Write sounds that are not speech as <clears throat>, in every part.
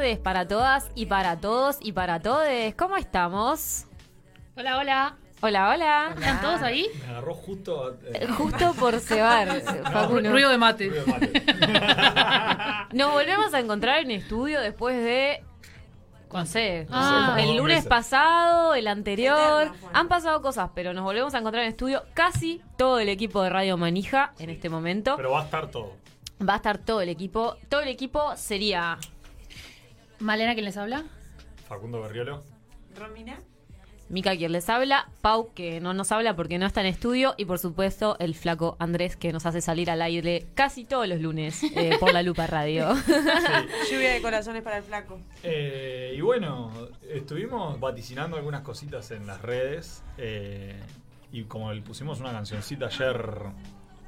tardes para todas y para todos y para todes. ¿Cómo estamos? Hola, hola. Hola, hola. ¿Están todos ahí? Me agarró justo. eh, Justo por cebar. <laughs> Ruido de mate. ruido de mate. <laughs> Nos volvemos a encontrar en estudio después de. No sé, Ah. el lunes meses. pasado, el anterior. Han pasado cosas, pero nos volvemos a encontrar en estudio casi todo el equipo de Radio Manija en este momento. Pero va a estar todo. Va a estar todo el equipo. Todo el equipo sería Malena, ¿quién les habla? Facundo Berriolo. Romina. Mica quien les habla, Pau que no nos habla porque no está en estudio y por supuesto el flaco Andrés que nos hace salir al aire casi todos los lunes eh, <laughs> por la Lupa Radio. Lluvia de corazones para el flaco. Eh, y bueno, estuvimos vaticinando algunas cositas en las redes. eh, y como le pusimos una cancioncita ayer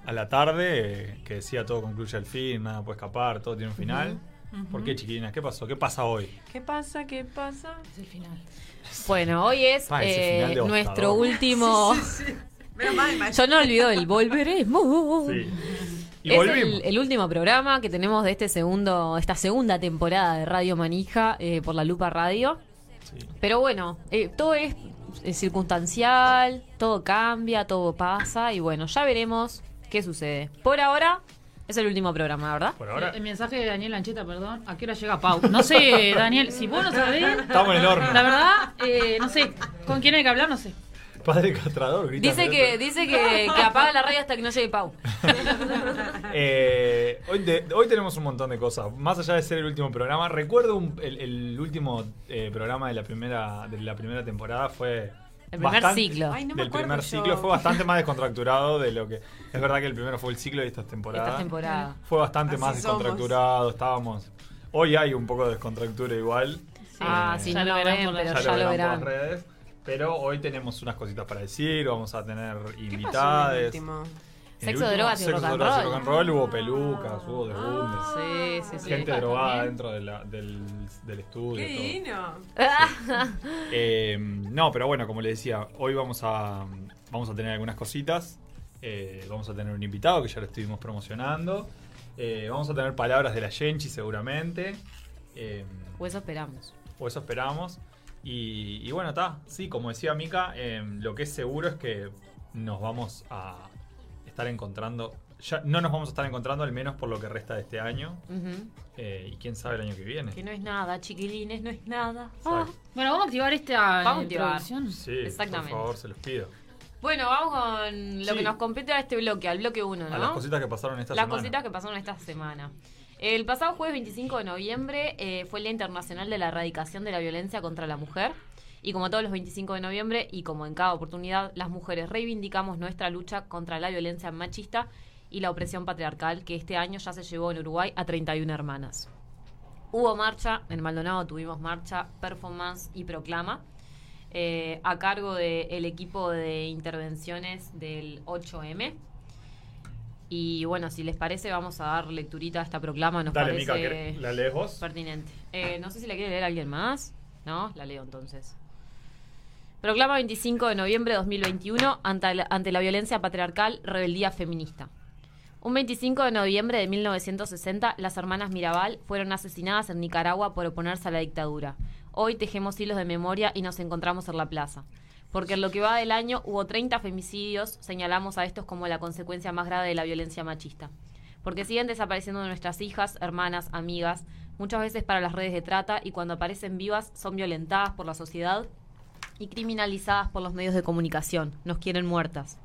a la tarde eh, que decía todo concluye al fin, nada puede escapar, todo tiene un final. ¿Por qué, chiquilinas? ¿Qué pasó? ¿Qué pasa hoy? ¿Qué pasa? ¿Qué pasa? Es el final. bueno, hoy es eh, nuestro último... Mal. Yo no olvido el volveremos. Sí. Y es volvimos. el, el último programa que tenemos de este segundo, esta segunda temporada de Radio Manija eh, por la Lupa Radio. Sí. Pero bueno, eh, todo es, es circunstancial, todo cambia, todo pasa y bueno, ya veremos qué sucede. Por ahora es el último programa, ¿verdad? Por El, ahora el mensaje de Daniel Ancheta, perdón. ¿A qué hora llega Pau? No sé, <laughs> Daniel, si vos no sabés. estamos en el horno. La verdad, eh, no sé. ¿Con quién hay que hablar? No sé. Padre castrador, grita Dice que, dice que, que apaga la radio hasta que no llegue Pau. <laughs> Eh, hoy, de- hoy tenemos un montón de cosas. Más allá de ser el último programa, recuerdo un- el, el último eh, programa de la primera de la primera temporada fue El primer ciclo. Ay, no me del primer yo. ciclo fue bastante más descontracturado de lo que es verdad que el primero fue el ciclo de esta temporada. Esta temporada. Fue bastante Así más somos. descontracturado. Estábamos hoy hay un poco de descontractura igual. ah, Eh, sí, ya no lo verán ven, pero ya, ya, lo lo verán verán. por las redes. Pero hoy tenemos unas cositas para decir, vamos a tener ¿Qué pasó en el invitadas. Sexo, drogas y sexo, rock and drogas y rock and roll, hubo pelucas, hubo desbundes. Sí, sí, sí. gente Ah, drogada también. dentro de la- del, del estudio. ¡Qué divino! <laughs> Eh, no, pero bueno, como le decía, hoy vamos a, vamos a tener algunas cositas. Eh, vamos a tener un invitado que ya lo estuvimos promocionando. Eh, vamos a tener palabras de la Genchi seguramente. Eh, O eso esperamos. o eso esperamos. Y, y bueno, está. Sí, como decía Mika, eh, lo que es seguro es que nos vamos a estar encontrando. Ya no nos vamos a estar encontrando al menos por lo que resta de este año. Eh, y quién sabe el año que viene. Que no es nada, chiquilines, no es nada. Ah. Bueno, vamos a activar esta Vamos a activar. introducción. Sí, Exactamente. por favor, se los pido. Bueno, vamos con lo Sí. que nos compete a este bloque, al bloque 1, ¿no? A las cositas que pasaron esta Las semana. cositas que pasaron esta semana. El pasado jueves 25 de noviembre eh, fue el Día Internacional de la Erradicación de la Violencia contra la Mujer. Y como todos los 25 de noviembre, y como en cada oportunidad, las mujeres reivindicamos nuestra lucha contra la violencia machista y la opresión patriarcal, que este año ya se llevó en Uruguay a 31 hermanas. Hubo marcha, en Maldonado tuvimos marcha, performance y proclama, eh, a cargo del equipo de intervenciones del 8M. Y bueno, si les parece, vamos a dar lecturita a esta proclama. Nos Dale, parece Mica, ¿qué- ¿la lees vos? pertinente. Eh, no sé si la quiere leer alguien más. ¿No? La leo entonces. Proclama 25 de noviembre de 2021 ante la, ante la violencia patriarcal, rebeldía feminista. Un 25 de noviembre de 1960, las hermanas Mirabal fueron asesinadas en Nicaragua por oponerse a la dictadura. Hoy tejemos hilos de memoria y nos encontramos en la plaza. Porque en lo que va del año hubo 30 femicidios, señalamos a estos como la consecuencia más grave de la violencia machista. Porque siguen desapareciendo nuestras hijas, hermanas, amigas, muchas veces para las redes de trata y cuando aparecen vivas son violentadas por la sociedad y criminalizadas por los medios de comunicación. Nos quieren muertas.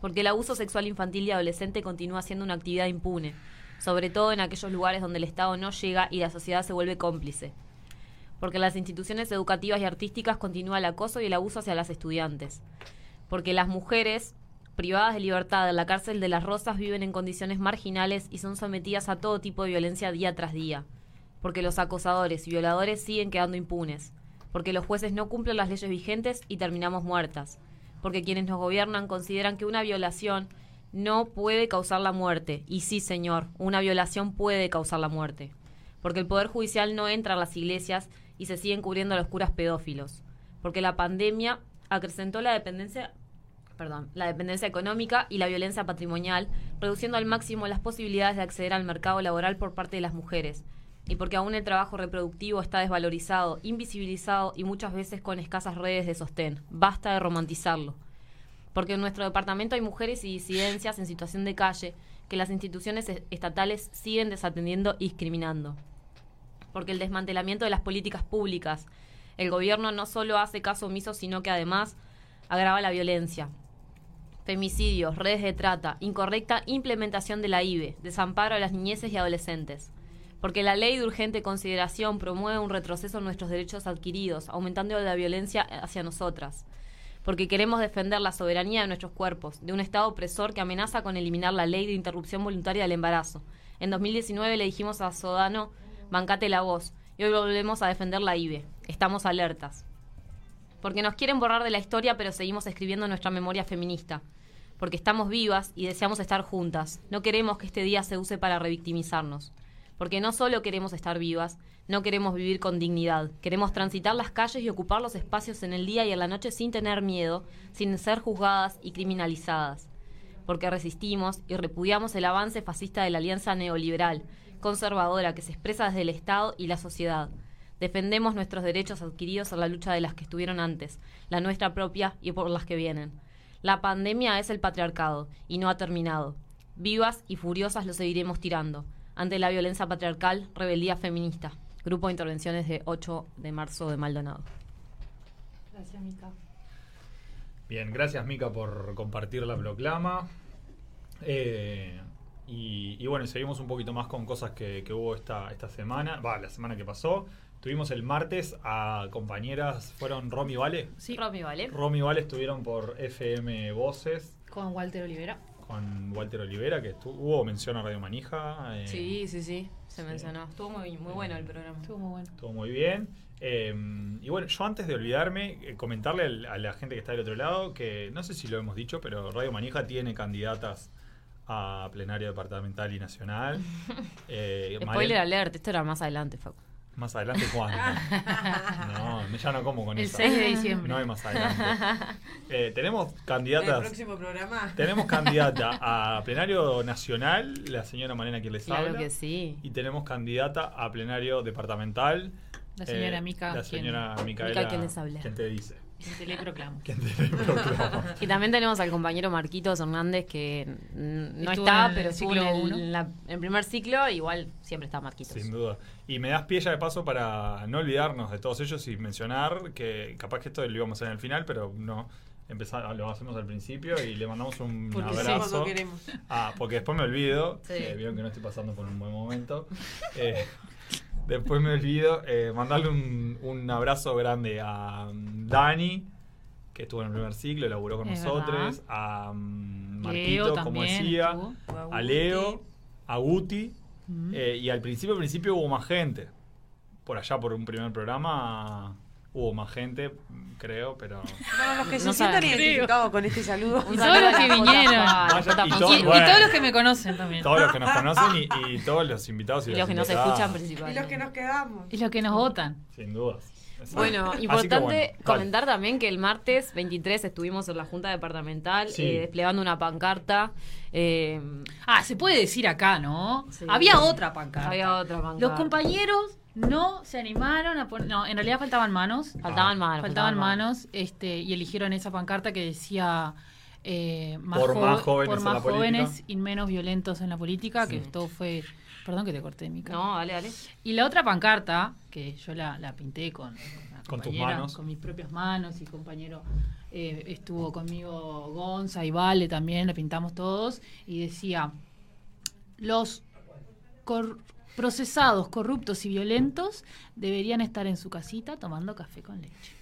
Porque el abuso sexual infantil y adolescente continúa siendo una actividad impune, sobre todo en aquellos lugares donde el Estado no llega y la sociedad se vuelve cómplice. Porque en las instituciones educativas y artísticas continúa el acoso y el abuso hacia las estudiantes. Porque las mujeres privadas de libertad en la cárcel de las Rosas viven en condiciones marginales y son sometidas a todo tipo de violencia día tras día. Porque los acosadores y violadores siguen quedando impunes. Porque los jueces no cumplen las leyes vigentes y terminamos muertas. Porque quienes nos gobiernan consideran que una violación no puede causar la muerte. Y sí, señor, una violación puede causar la muerte. Porque el Poder Judicial no entra a las iglesias y se siguen cubriendo a los curas pedófilos. Porque la pandemia acrecentó la dependencia perdón, la dependencia económica y la violencia patrimonial, reduciendo al máximo las posibilidades de acceder al mercado laboral por parte de las mujeres. Y porque aún el trabajo reproductivo está desvalorizado, invisibilizado y muchas veces con escasas redes de sostén. Basta de romantizarlo. Porque en nuestro departamento hay mujeres y disidencias en situación de calle que las instituciones es- estatales siguen desatendiendo y discriminando. Porque el desmantelamiento de las políticas públicas, el gobierno no solo hace caso omiso, sino que además agrava la violencia, femicidios, redes de trata, incorrecta implementación de la IBE, desamparo a las niñeces y adolescentes. Porque la ley de urgente consideración promueve un retroceso en nuestros derechos adquiridos, aumentando la violencia hacia nosotras. Porque queremos defender la soberanía de nuestros cuerpos, de un Estado opresor que amenaza con eliminar la ley de interrupción voluntaria del embarazo. En 2019 le dijimos a Sodano, bancate la voz, y hoy volvemos a defender la IBE. Estamos alertas porque nos quieren borrar de la historia, pero seguimos escribiendo nuestra memoria feminista, porque estamos vivas y deseamos estar juntas. No queremos que este día se use para revictimizarnos, porque no solo queremos estar vivas, no queremos vivir con dignidad, queremos transitar las calles y ocupar los espacios en el día y en la noche sin tener miedo, sin ser juzgadas y criminalizadas, porque resistimos y repudiamos el avance fascista de la alianza neoliberal, conservadora, que se expresa desde el Estado y la sociedad. Defendemos nuestros derechos adquiridos en la lucha de las que estuvieron antes, la nuestra propia y por las que vienen. La pandemia es el patriarcado y no ha terminado. Vivas y furiosas lo seguiremos tirando. Ante la violencia patriarcal, rebeldía feminista. Grupo de intervenciones de 8 de marzo de Maldonado. Gracias, Mica. Bien, gracias Mica por compartir la proclama. Eh, y, y bueno, seguimos un poquito más con cosas que, que hubo esta, esta semana, va, la semana que pasó. Tuvimos el martes a compañeras, fueron Romy Vale. Sí, Romy, ¿vale? Romy Vale estuvieron por FM Voces con Walter Olivera. Con Walter Olivera, que estuvo, hubo mención a Radio Manija. eh, Sí, sí, sí, se Sí. mencionó. Estuvo muy, muy bueno el programa. Estuvo muy bueno. Estuvo muy bien. Eh, y bueno, yo antes de olvidarme, eh, comentarle al- a la gente que está del otro lado que no sé si lo hemos dicho, pero Radio Manija tiene candidatas a plenario departamental y nacional. <laughs> Eh, Spoiler Mariel- alert, esto era más adelante, Facu. Más adelante, ¿cuándo? <laughs> No, ya no como con El esa. 6 de diciembre. No hay más adelante. Eh, tenemos En el candidatas. próximo programa. Tenemos candidata <laughs> a plenario nacional, la señora Marina quien les Claro habla. que sí. Y tenemos candidata a plenario departamental. La señora eh, Mica, La quien- señora Micaela. Mica, quien les habla. quien te dice. Quien te proclama. <laughs> Y también tenemos al compañero Marquitos Hernández que no Estuvo está, pero estuvo en el, en la- en el primer ciclo, igual siempre está Marquitos. Sin duda. Y me das pie ya de paso para no olvidarnos de todos ellos y mencionar que capaz que esto lo íbamos a hacer en el final, pero no. Empezar, lo hacemos al principio y le mandamos un Porque sí, abrazo. Cuando queremos. Ah, porque después me olvido. Sí. eh, vieron que no estoy pasando por un buen momento. <laughs> Eh, después me olvido. eh, mandarle un, un abrazo grande a mm, Dani, que estuvo en el primer ciclo, laburó con Es nosotros. A mm, Leo Marquito, como decía. estuvo. A Leo, a Guti. Eh, y al principio, al principio hubo más gente. Por allá, por un primer programa, hubo más gente, creo, pero. Bueno, los que se sientan identificados con este saludo. Y todos los que vinieron. Vaya, Jota y Y, y todos los que me conocen también. Todos los que nos conocen y, y todos los invitados y, Y las los que nos escuchan Y principalmente. los que nos quedamos. Y los que nos votan. Sin dudas. Exacto. Bueno, importante bueno, comentar también que el martes 23 estuvimos en la Junta Departamental Sí. eh, desplegando una pancarta. eh, Ah, se puede decir acá, ¿no? Sí. Había otra pancarta. había otra pancarta. Los compañeros no se animaron a poner. No, en realidad faltaban manos. Faltaban Ah. manos. faltaban manos este, y eligieron esa pancarta que decía. eh, más, Por más jóvenes por en más política. jóvenes y menos violentos en la política, que esto fue. Perdón que te corté, Mica. No, dale, dale. Y la otra pancarta, que yo la, la pinté con, Con tus manos. Con mis propias manos y compañero eh, estuvo conmigo Gonza y Vale también, la pintamos todos. Y decía, los cor- procesados, corruptos y violentos deberían estar en su casita tomando café con leche.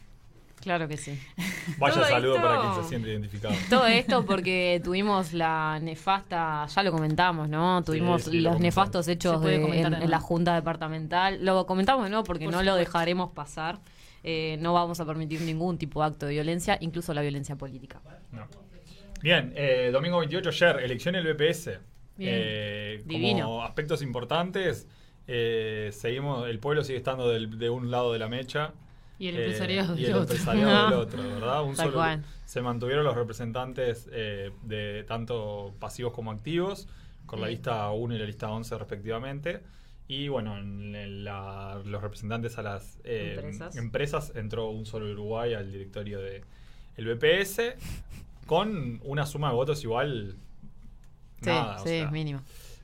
Claro que sí. <laughs> Vaya Todo saludo esto- para quien se siente identificado. <laughs> Todo esto porque tuvimos la nefasta, ya lo comentamos, ¿no? Tuvimos sí, lo los nefastos hechos de- en, de en la. Junta Departamental. Lo comentamos nuevo porque Por no lo dejaremos pasar. Eh, no vamos a permitir ningún tipo de acto de violencia, incluso la violencia política. No. Bien, eh, domingo 28 ayer, elección del BPS. Eh, como aspectos importantes, eh, seguimos, el pueblo sigue estando del- de un lado de la mecha. Y el eh, empresariado y del el otro. empresariado del <laughs> otro, ¿verdad? Un solo- se mantuvieron los representantes de tanto pasivos como activos, con la lista 1 y la lista 11 respectivamente. Y bueno, en la- los representantes a las Empresas. empresas entró un solo Uruguay al directorio de el BPS con una suma de votos igual. Sí, nada, o sí, sea, es mínimo.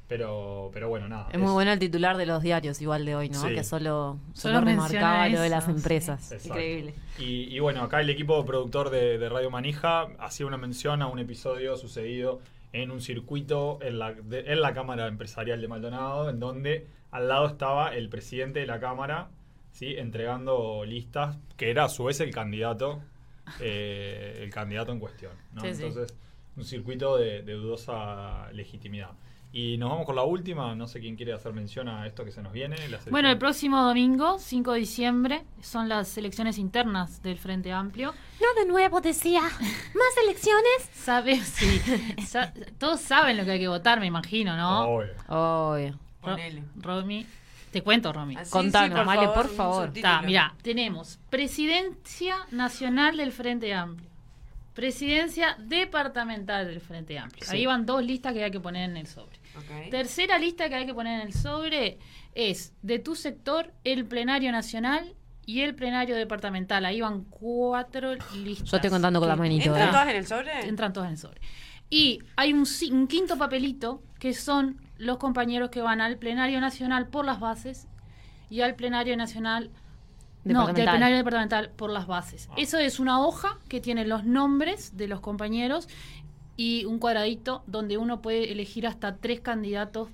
Pero, pero bueno, nada. Es muy bueno el titular de los diarios igual de hoy, ¿no? Sí. Que solo, Solo remarcaba lo de las empresas. Increíble. Y, y bueno, acá el equipo productor de, de Radio Manija hacía una mención a un episodio sucedido en un circuito en la, de- en la Cámara Empresarial de Maldonado, en donde al lado estaba el presidente de la Cámara, ¿sí? entregando listas, que era a su vez el candidato, eh, el candidato en cuestión. ¿no? Sí, sí. Un circuito de, de dudosa legitimidad. Y nos vamos con la última, no sé quién quiere hacer mención a esto que se nos viene. Bueno, el próximo domingo, 5 de diciembre, son las elecciones internas del Frente Amplio. No de nuevo, decía. ¿Más elecciones? <laughs> ¿Sabes? Sí. Sa- todos saben lo que hay que votar, me imagino, ¿no? Obvio. Obvio. Ro- Ponele. Romy, te cuento, Romy. Así, Contanos, Male, por un favor. subtítulo. Está, mira, tenemos Presidencia Nacional del Frente Amplio. Presidencia Departamental del Frente Amplio. Sí. Ahí van dos listas que hay que poner en el sobre. Tercera lista que hay que poner en el sobre es de tu sector el plenario nacional y el plenario departamental. Ahí van cuatro listas. Yo estoy contando con la que manito, ¿Entran ¿eh? todas en el sobre? Entran todas en el sobre. Y hay un quinto papelito que son los compañeros que van al plenario nacional por las bases y al plenario nacional no, del Departamental. plenario departamental por las bases. Ah. Eso es una hoja que tiene los nombres de los compañeros y un cuadradito donde uno puede elegir hasta tres candidatos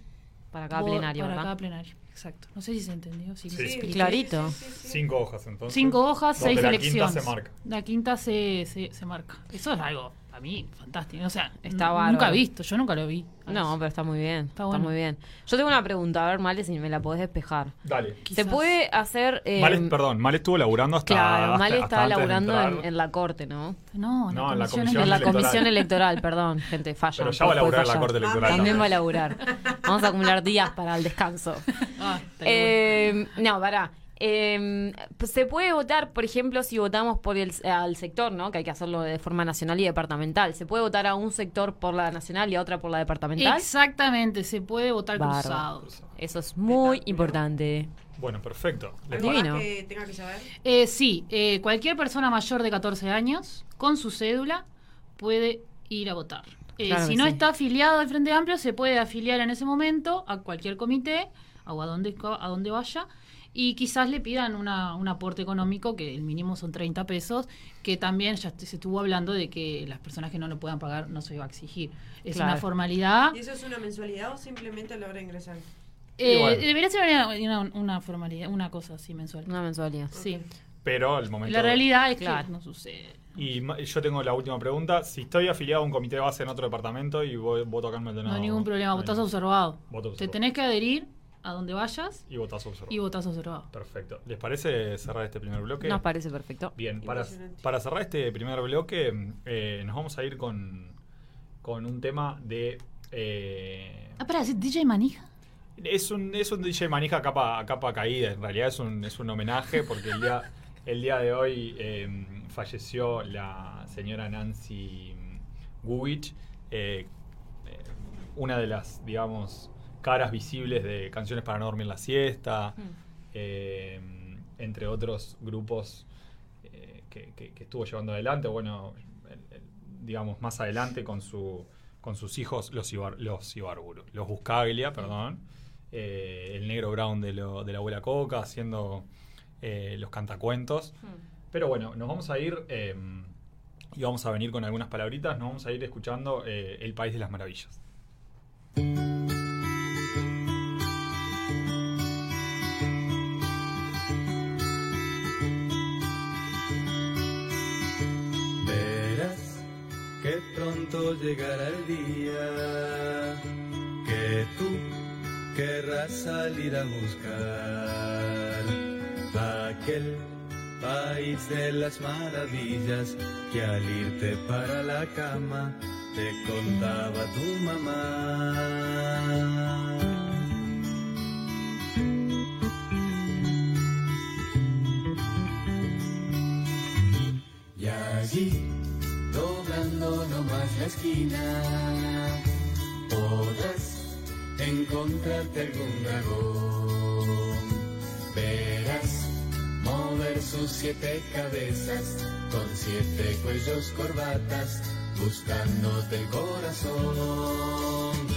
Para cada por- plenario, para ¿verdad? cada plenario. Exacto. No sé si se entendió. si Sí. Sí. Clarito. sí, sí, sí. Cinco hojas entonces. Cinco hojas, Donde seis la elecciones. quinta se marca. La quinta se, se, se marca. Eso es algo, a mí, fantástico. O sea, Está bárbaro. nunca visto, yo nunca lo vi. No, pero está muy bien. Está muy bien. Yo tengo una pregunta, a ver, Male, si me la podés despejar. Dale. Quizás. ¿Se puede hacer... eh, Male, perdón, Mal estuvo laburando hasta. Claro, hasta- Male hasta laburando en, en la corte, ¿no? No, No, en la comisión comisión En la electoral. comisión electoral, perdón, gente, falla. Pero ya va a laburar en la corte electoral. También también. va a laburar. Vamos a acumular días para el descanso. <laughs> Ah, Eh, no, pará. Eh, pues se puede votar, por ejemplo, si votamos por el al sector, ¿no? Que hay que hacerlo de forma nacional y departamental. ¿Se puede votar a un sector por la nacional y a otra por la departamental? Exactamente, se puede votar cruzado. Eso es muy importante. Bueno, perfecto. ¿Algo que tenga que saber? Eh, sí, eh, cualquier persona mayor de 14 años con su cédula puede ir a votar. Eh, Claro si no sí. está afiliado al Frente Amplio, se puede afiliar en ese momento a cualquier comité o a donde, a donde vaya y quizás le pidan una, un aporte económico, que el mínimo son 30 pesos, que también ya se estuvo hablando de que las personas que no lo puedan pagar no se iba a exigir. Es Claro. una formalidad. ¿Y eso es una mensualidad o simplemente logra ingresar? Eh, debería ser una, una- una formalidad, una cosa así mensual. Una mensualidad. Sí. Pero el momento. La realidad es Claro. que no sucede. Y ma- yo tengo la última pregunta. Si estoy afiliado a un comité de base en otro departamento y vo- voto acá en Maldonado. No hay ningún problema, votás ningún- observado. Voto Te observado. tenés que adherir a donde vayas Y votás observado. y votás observado. Perfecto. ¿Les parece cerrar este primer bloque? Nos parece perfecto. Bien, para, para cerrar este primer bloque, eh, nos vamos a ir con, con un tema de. eh, Ah, para decir DJ Manija. es, un, es un DJ manija a capa, a capa caída, en realidad es un, es un homenaje porque el día, el día de hoy eh, falleció la señora Nancy Guwich, eh, eh, una de las, digamos, caras visibles de Canciones para no dormir la siesta, eh, entre otros grupos eh, que, que- que estuvo llevando adelante, bueno, el- el- digamos, más adelante con su con sus hijos, los, Ibar, los Ibarburu, los Buscaglia, perdón, eh, el negro Brown de, lo- de la abuela Coca, haciendo los cantacuentos. Pero bueno, nos vamos a ir y vamos a venir con algunas palabritas, nos vamos a ir escuchando El País de las Maravillas. Pronto llegará el día que tú querrás salir a buscar aquel país de las maravillas que al irte para la cama te contaba tu mamá. una esquina podrás encontrarte algún dragón. Verás mover sus siete cabezas con siete cuellos corbatas buscándote el corazón.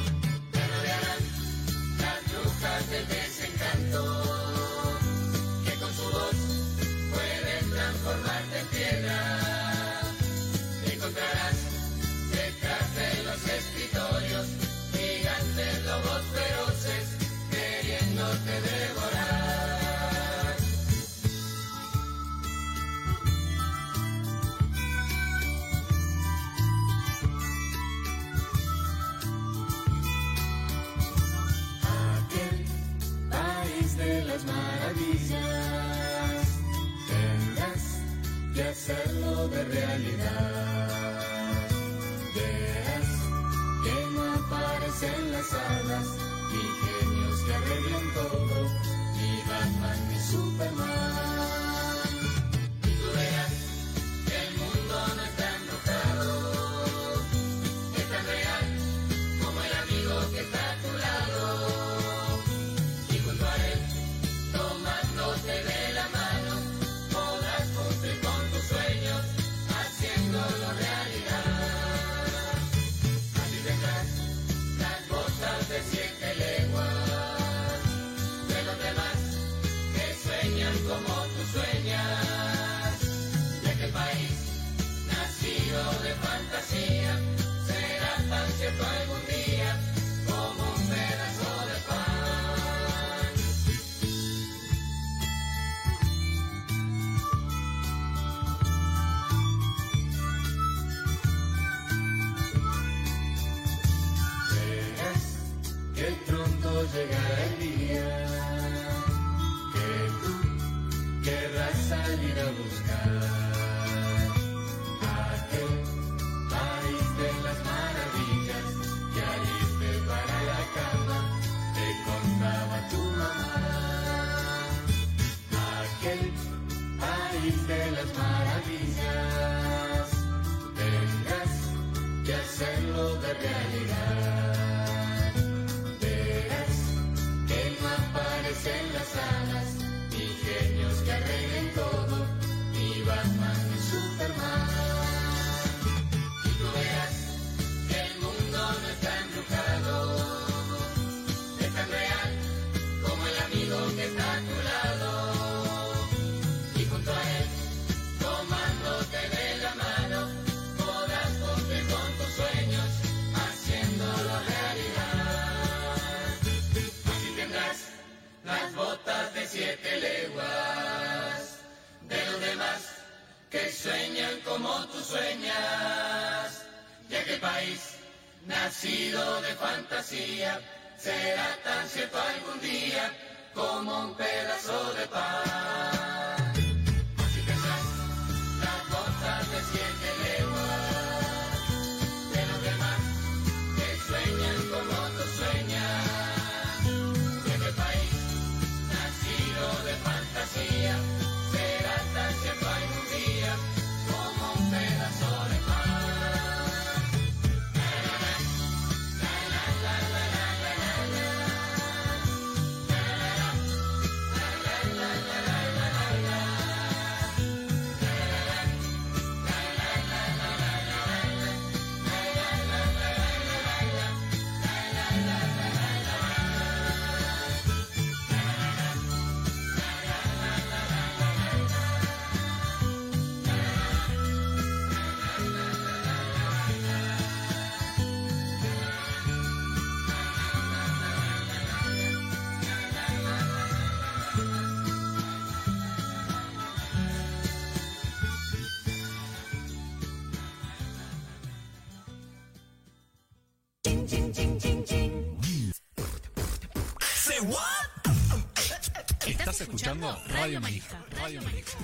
Radio Manija. Radio Manija.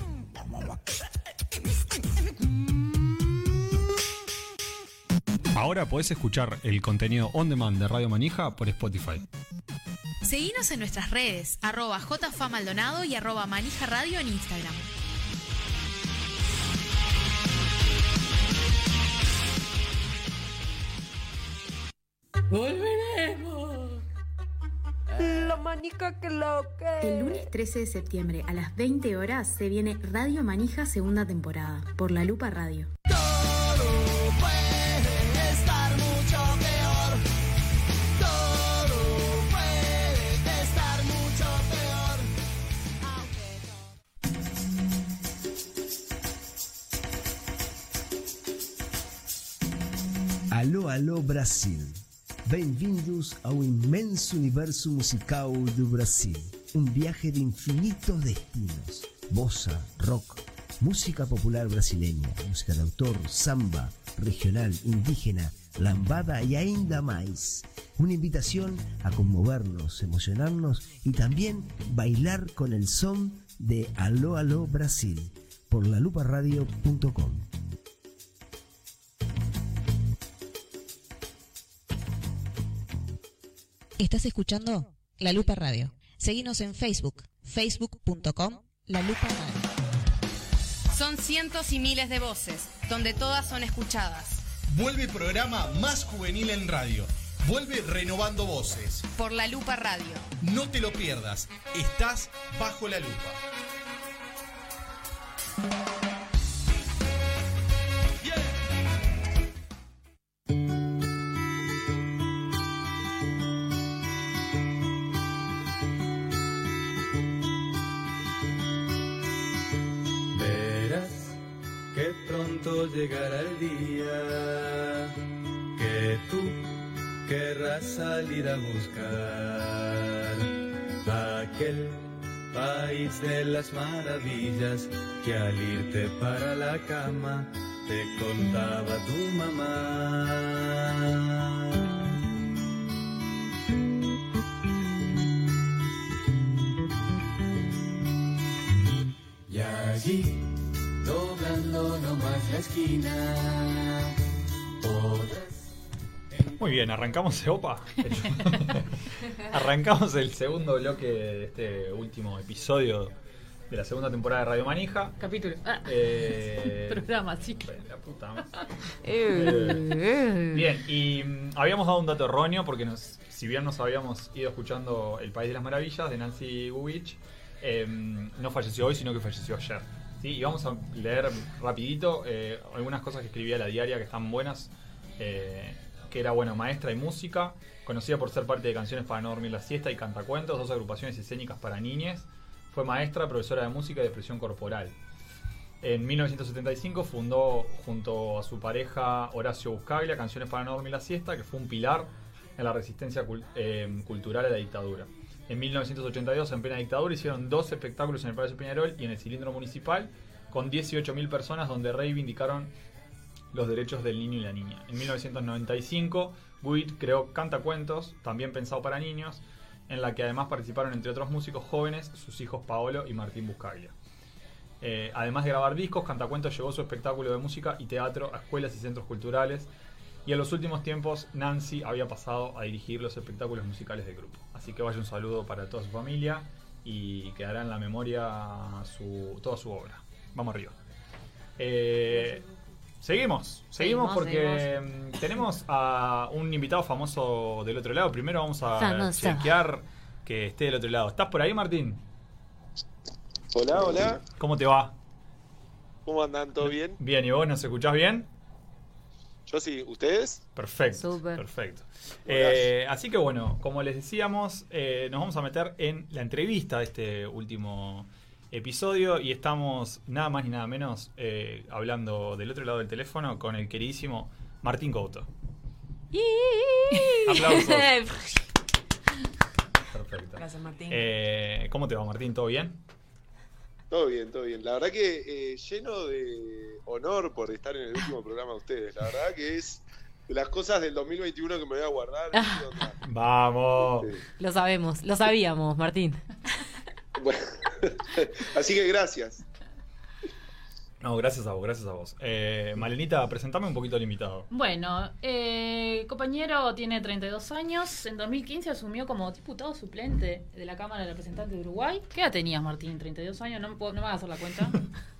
Ahora podés escuchar el contenido on demand de Radio Manija por Spotify. Seguinos en nuestras redes, arroba jfamaldonado y arroba manija radio en Instagram lunes 13 de septiembre a las 20 horas se viene Radio Manija segunda temporada por La Lupa Radio. puede estar mucho peor. Todo puede estar mucho peor. Alô, alô Brasil. Bem-vindos ao imenso universo musical do Brasil. Um viaje de infinitos destinos. Bossa, rock, música popular brasileña, música de autor, samba, regional, indígena, lambada e ainda mais. Una invitación a conmovernos, emocionarnos y también bailar con el son de Aló, aló Brasil por laluparadio.com. Estás escuchando La Lupa Radio. Seguinos en Facebook, facebook.com La Lupa Radio. Son cientos y miles de voces, donde todas son escuchadas. Vuelve el programa más juvenil en radio. Vuelve renovando voces. Por La Lupa Radio. No te lo pierdas. Estás bajo la lupa. Llegará el día que tú querrás salir a buscar aquel país de las maravillas que al irte para la cama te contaba tu mamá. Y allí, doblando nomás la esquina, podrás Muy bien, arrancamos, opa. <laughs> arrancamos el segundo bloque de este último episodio de la segunda temporada de Radio Manija. Capítulo. Ah. Eh, <laughs> Programa, sí. La puta madre. <laughs> Eh. Bien, y mm, habíamos dado un dato erróneo porque nos, si bien nos habíamos ido escuchando El País de las Maravillas de Nancy Guwich, eh, no falleció hoy, sino que falleció ayer. ¿Sí? Y vamos a leer rapidito eh, algunas cosas que escribía la diaria que están buenas. eh, que era, bueno, maestra y música, conocida por ser parte de Canciones para no dormir la siesta y Cantacuentos, dos agrupaciones escénicas para niñes. Fue maestra, profesora de música y de expresión corporal. En 1975 fundó junto a su pareja Horacio Buscaglia Canciones para no dormir la siesta, que fue un pilar en la resistencia eh, cultural a la dictadura. En 1982, en plena dictadura, hicieron dos espectáculos en el Palacio Peñarol y en el Cilindro Municipal con 18.000 personas donde reivindicaron los derechos del niño y la niña. En 1995, Buit creó Cantacuentos, también pensado para niños, en la que además participaron entre otros músicos jóvenes sus hijos Paolo y Martín Buscaglia. Eh, además de grabar discos, Cantacuentos llevó su espectáculo de música y teatro a escuelas y centros culturales. Y en los últimos tiempos, Nancy había pasado a dirigir los espectáculos musicales del grupo. Así que vaya un saludo para toda su familia y quedará en la memoria su, toda su obra. Vamos arriba. Eh, seguimos, seguimos Seguimos, porque mm, tenemos a un invitado famoso del otro lado. Primero vamos a Famoso. chequear que esté del otro lado. ¿Estás por ahí, Martín? Hola, hola. ¿Cómo te va? ¿Cómo andan? ¿Todo bien? Bien, ¿y vos nos escuchás bien? Yo sí. ¿Ustedes? Perfecto. Perfecto. Eh, así que bueno, como les decíamos, eh, nos vamos a meter en la entrevista de este último episodio y estamos nada más ni nada menos eh, hablando del otro lado del teléfono con el queridísimo Martín Couto. <laughs> Aplausos. <laughs> Perfecto. Gracias, Martín. Eh, ¿Cómo te va, Martín? ¿Todo bien? Todo bien, todo bien. La verdad que eh, lleno de honor por estar en el último programa de ustedes. La verdad que es de las cosas del 2021 que me voy a guardar. Onda. Vamos. Lo sabemos, lo sabíamos, Martín. Bueno, <laughs> así que gracias. No, gracias a vos, gracias a vos. Eh, Malenita, presentame un poquito al invitado. Bueno, eh, compañero tiene 32 años. En 2015 asumió como diputado suplente de la Cámara de Representantes de Uruguay. ¿Qué edad tenías, Martín? ¿32 años? No me, puedo- no me vas a hacer la cuenta. <laughs>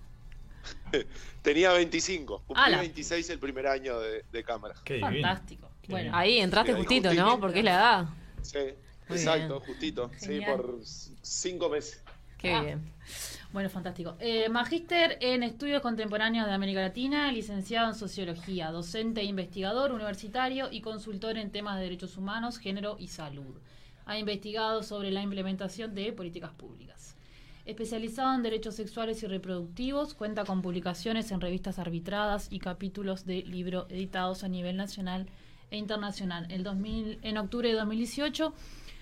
<laughs> Tenía 25. Cumplí Ala. 26 el primer año de, de cámara. Qué Fantástico. Bueno, Ahí entraste Sí, ahí justito, justito. ¿no? Porque es la edad. Sí. Muy Exacto, bien. justito. Sí, Genial. por c- cinco meses. Qué Ah. bien. Bueno, fantástico. Eh, magíster en Estudios Contemporáneos de América Latina, licenciado en Sociología, docente e investigador universitario y consultor en temas de derechos humanos, género y salud. Ha investigado sobre la implementación de políticas públicas. Especializado en derechos sexuales y reproductivos, cuenta con publicaciones en revistas arbitradas y capítulos de libro editados a nivel nacional e internacional. El 2000 en octubre de 2018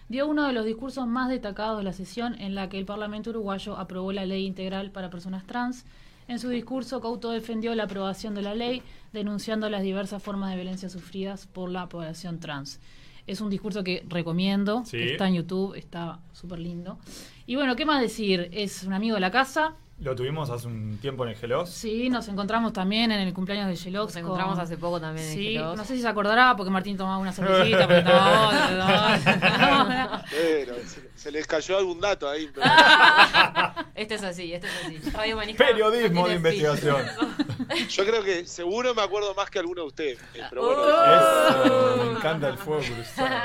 dio uno de los discursos más destacados de la sesión en la que el Parlamento uruguayo aprobó la ley integral para personas trans. En su discurso, Couto defendió la aprobación de la ley, denunciando las diversas formas de violencia sufridas por la población trans. Es un discurso que recomiendo, Sí. que está en YouTube, está súper lindo. Y bueno, ¿qué más decir? Es un amigo de la casa. Lo tuvimos hace un tiempo en el Gelos. Sí, nos encontramos también en el cumpleaños de Gelox. Nos encontramos hace poco también en Sí, Gelox. no sé si se acordará porque Martín tomaba una <laughs> cervecita, <laughs> pero se, se les cayó algún dato ahí. pero- <laughs> Este es así, este es así. Radio Manija Periodismo de investigación. Yo creo que seguro me acuerdo más que alguno de ustedes. Pero bueno, Eso, me encanta el fuego cruzado.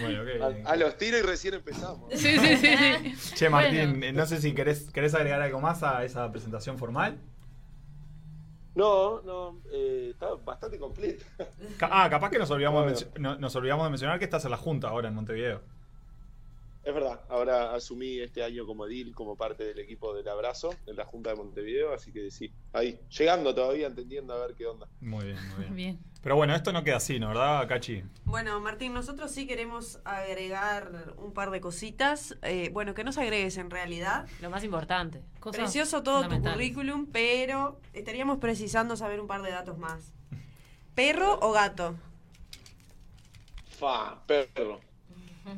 Bueno, ok. a, a los tiros y recién empezamos. Sí, <laughs> sí, sí. sí. Che, Martín, Bueno. eh, no sé si querés, querés agregar algo más a esa presentación formal. No, no, eh, está bastante completo. Ca- Ah, capaz que nos olvidamos, de nos olvidamos de mencionar que estás en la Junta ahora en Montevideo. Es verdad, ahora asumí este año como DIL, como parte del equipo del Abrazo, en la Junta de Montevideo, así que sí, ahí, llegando todavía, entendiendo a ver qué onda. Muy bien, muy bien. Bien. Pero bueno, esto no queda así, ¿no? ¿Verdad, Cachi? Bueno, Martín, nosotros sí queremos agregar un par de cositas. Eh, bueno, que nos agregues en realidad. Lo más importante. Cosas Precioso todo tu currículum, pero estaríamos precisando saber un par de datos más. ¿Perro o gato? Fa, perro.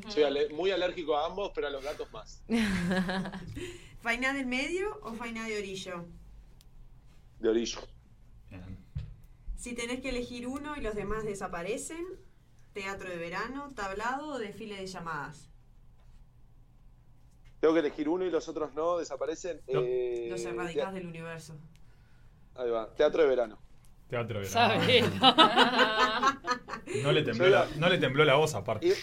Soy ale- muy alérgico a ambos, pero a los gatos más. <laughs> ¿Faina del medio o faina de orillo? De orillo. Si tenés que elegir uno y los demás desaparecen, teatro de verano, tablado o desfile de llamadas. Tengo que elegir uno y los otros no, desaparecen. No. Eh, Los erradicados del universo. Ahí va, teatro de verano. Teatro de Sabe. <laughs> No le tembló la, no le tembló la voz aparte.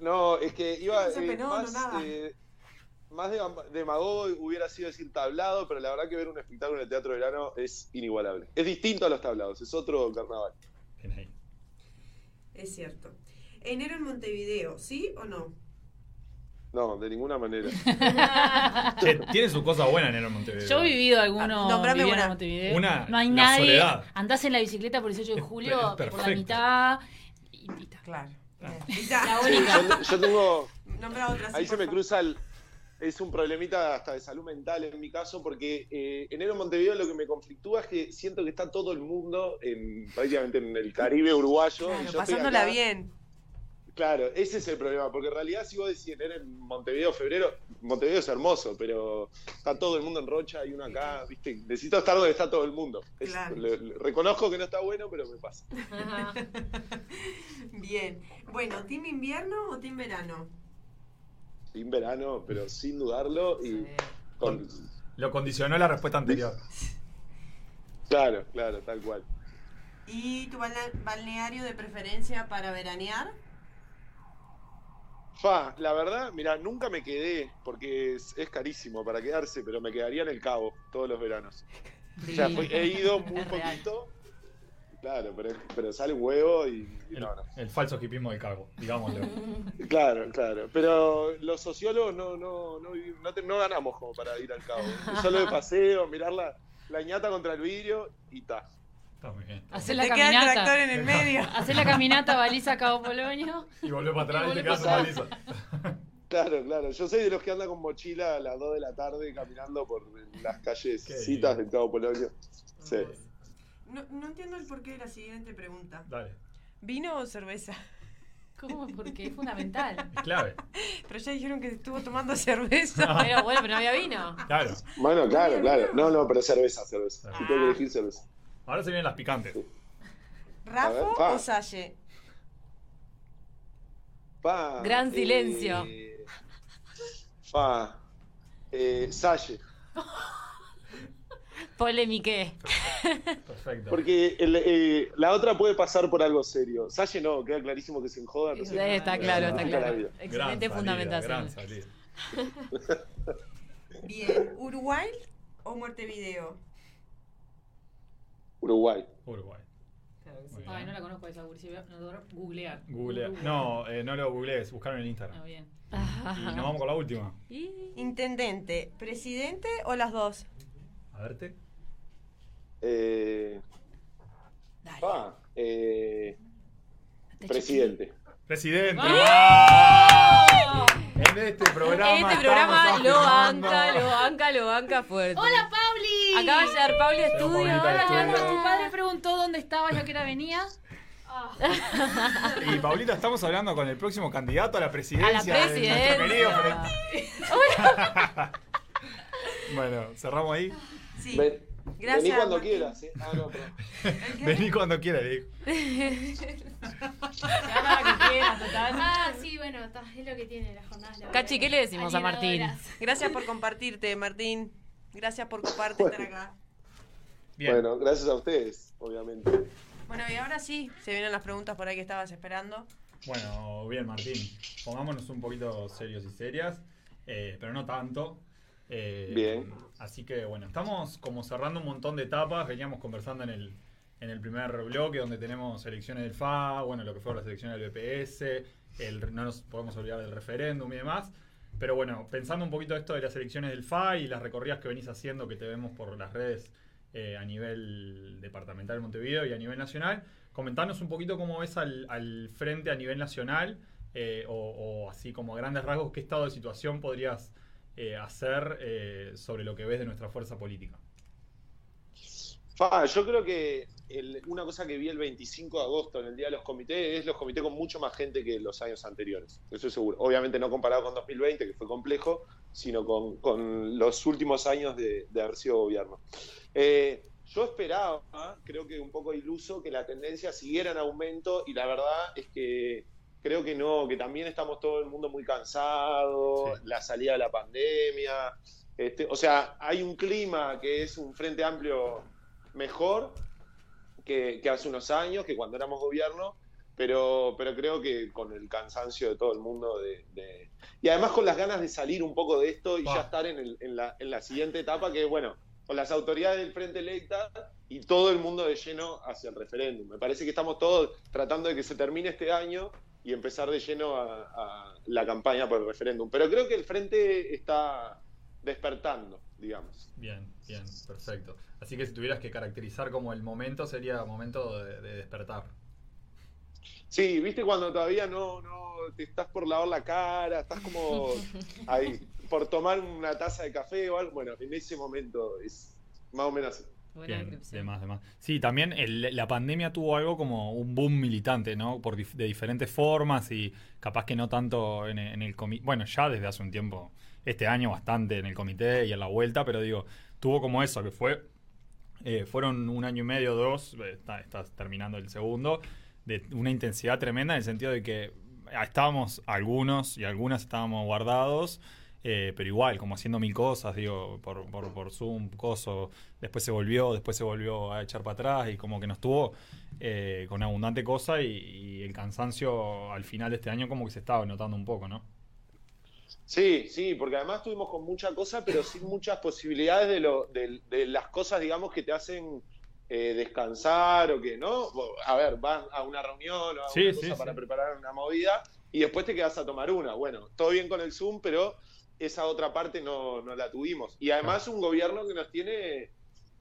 No, es que iba No se eh, no más, nada. eh, más de demagogo hubiera sido decir tablado, pero la verdad que ver un espectáculo en el teatro de verano es inigualable. Es distinto a los tablados, es otro carnaval. Es cierto. Enero en Montevideo, ¿sí o no? No, de ninguna manera. <laughs> Che, tiene su cosa buena en el Montevideo. Yo he vivido algunos Ah, en. Montevideo. Una, no hay la nadie. soledad. Andás en la bicicleta por el 18 de Es julio por la mitad. Y, y está. La única. yo, yo tengo. Nombra otra. sí, Ahí se me favor. cruza el. Es un problemita hasta de salud mental en mi caso, porque eh, enero en Montevideo lo que me conflictúa es que siento que está todo el mundo en, prácticamente en el Caribe uruguayo. y Claro, yo pasándola acá. bien. Claro, ese es el problema, porque en realidad si vos decís enero en Montevideo, febrero, Montevideo es hermoso, pero está todo el mundo en Rocha y uno acá, ¿viste? Necesito estar donde está todo el mundo. Es- Claro. le- le- reconozco que no está bueno, pero me pasa. <laughs> Bien. Bueno, ¿team invierno o team verano? En verano, pero sin dudarlo y con... Lo condicionó la respuesta anterior. <laughs> Claro, claro, tal cual. ¿Y tu balne- balneario de preferencia para veranear? Fa, la verdad, mira, nunca me quedé, porque es, es carísimo para quedarse, pero me quedaría en el Cabo todos los veranos. O sea, fui- he ido <laughs> muy poquito, claro, pero, pero sale huevo y, y El, no, no. el falso hipismo del cargo, digámoslo. <laughs> Claro, claro. Pero los sociólogos no, no, no, no, te- no ganamos como para ir al cabo. Solo de paseo, mirar la, la ñata contra el vidrio y ta. Está muy bien. Hacer la Te queda el caminata. tractor en el medio. <laughs> Hacer la caminata baliza Cabo Polonio. Y volvió para atrás y, Y te volvió quedas en baliza. Claro, claro. Yo soy de los que anda con mochila a las 2 de la tarde caminando por las calles Qué citas lindo. del Cabo Polonio. Sí. No, no entiendo el porqué de la siguiente pregunta. Dale. ¿Vino o cerveza? ¿Cómo? Porque es fundamental. Es clave. Pero ya dijeron que estuvo tomando cerveza. Pero bueno, pero no había vino. Claro. Bueno, claro, claro. No, no, pero cerveza, cerveza. Si tengo que elegir cerveza. Ahora se vienen las picantes. A ver, ¿Rafo pa. o Salle? Pa, Gran silencio. <laughs> Pa. Eh, Salle. Polemiqué. Perfecto. Porque el- eh, la otra puede pasar por algo serio. Salle no, queda clarísimo que se enjoda. Sí, está claro, está claro. Excelente Gran fundamentación. salida, gran <laughs> salida. Bien, ¿Uruguay o muerte Uruguay. Uruguay. Ay, no la conozco esa, a no, googlear. Googlea. No, eh, no lo googlees, buscaron en Instagram. Ah, bien. Y nos vamos con la última. <laughs> Intendente, presidente o las dos? A verte. Eh, ah, eh, presidente. Presidente. ¡Ah! En este programa. Este programa lo banca, lo banca, lo banca fuerte. ¡Hola, Pauli! Acaba de llegar Pauli a estudio. Hola, tu padre preguntó dónde estaba ya que era venía. Y Paulita, estamos hablando con el próximo candidato a la presidencia. A la de querido presidencia. frente. <laughs> bueno, cerramos ahí. Sí. Ven- Gracias, Vení cuando Martín. quieras. ¿eh? Ah, no, perdón. <laughs> Vení cuando quieras, le <laughs> digo. Ah, sí, bueno, ta, es lo que tiene la jornada. laboral. Cachi, ¿qué le decimos a Martín? Gracias por compartirte, Martín. Gracias por coparte estar acá. Bien. Bueno, gracias a ustedes, obviamente. Bueno, y ahora sí, se vienen las preguntas por ahí que estabas esperando. Bueno, bien, Martín. Pongámonos un poquito serios y serias, eh, pero no tanto. Eh, Bien. Así que bueno, estamos como cerrando un montón de etapas. Veníamos conversando en el, en el primer bloque donde tenemos elecciones del FA, bueno, lo que fueron las elecciones del BPS, el, no nos podemos olvidar del referéndum y demás. Pero bueno, pensando un poquito esto de las elecciones del FA y las recorridas que venís haciendo, que te vemos por las redes eh, a nivel departamental de Montevideo y a nivel nacional, comentanos un poquito cómo ves al, al frente a nivel nacional eh, o, o así como a grandes rasgos, qué estado de situación podrías eh, hacer eh, sobre lo que ves de nuestra fuerza política. Yo creo que una cosa que vi el 25 de agosto en el Día de los Comités es los comités con mucho más gente que los años anteriores. Eso es seguro. Obviamente no comparado con 2020, que fue complejo, sino con, con los últimos años de, de haber sido gobierno. Eh, yo esperaba, creo que un poco iluso, que la tendencia siguiera en aumento y la verdad es que creo que no, que también estamos todo el mundo muy cansado, la salida de la pandemia. Este, o sea, hay un clima que es un frente amplio mejor que, que hace unos años, que cuando éramos gobierno, pero, pero creo que con el cansancio de todo el mundo de, de- y además con las ganas de salir un poco de esto y ya estar en, el- en la, en la siguiente etapa, que bueno, con las autoridades del Frente Electa y todo el mundo de lleno hacia el referéndum. Me parece que estamos todos tratando de que se termine este año y empezar de lleno a, a la campaña por el referéndum. Pero creo que el Frente está despertando, digamos. Bien, bien, perfecto. Así que si tuvieras que caracterizar como el momento, sería momento de, de despertar. Sí, viste cuando todavía no, no te estás por lavar la cara, estás como ahí, por tomar una taza de café o algo. Bueno, en ese momento es más o menos así. Bien, de más, de más. Sí, también el- la pandemia tuvo algo como un boom militante, ¿no? Por dif- de diferentes formas y capaz que no tanto en, en el comité. Bueno, ya desde hace un tiempo, este año bastante en el comité y en la vuelta, pero digo, tuvo como eso, que fue. eh, fueron un año y medio, dos, eh, está, estás terminando el segundo, de una intensidad tremenda en el sentido de que estábamos algunos y algunas estábamos guardados. Eh, pero igual, como haciendo mil cosas, digo, por, por, por Zoom, coso, después se volvió, después se volvió a echar para atrás y como que nos tuvo eh, con abundante cosa y, y el cansancio al final de este año como que se estaba notando un poco, ¿no? Sí, sí, porque además estuvimos con mucha cosa, pero sin muchas posibilidades de, lo, de, de las cosas, digamos, que te hacen eh, descansar o que, ¿no? A ver, vas a una reunión o a Sí, una sí, cosa sí. para preparar una movida y después te quedas a tomar una. Bueno, todo bien con el Zoom, pero esa otra parte no, no la tuvimos. Y además un gobierno que nos tiene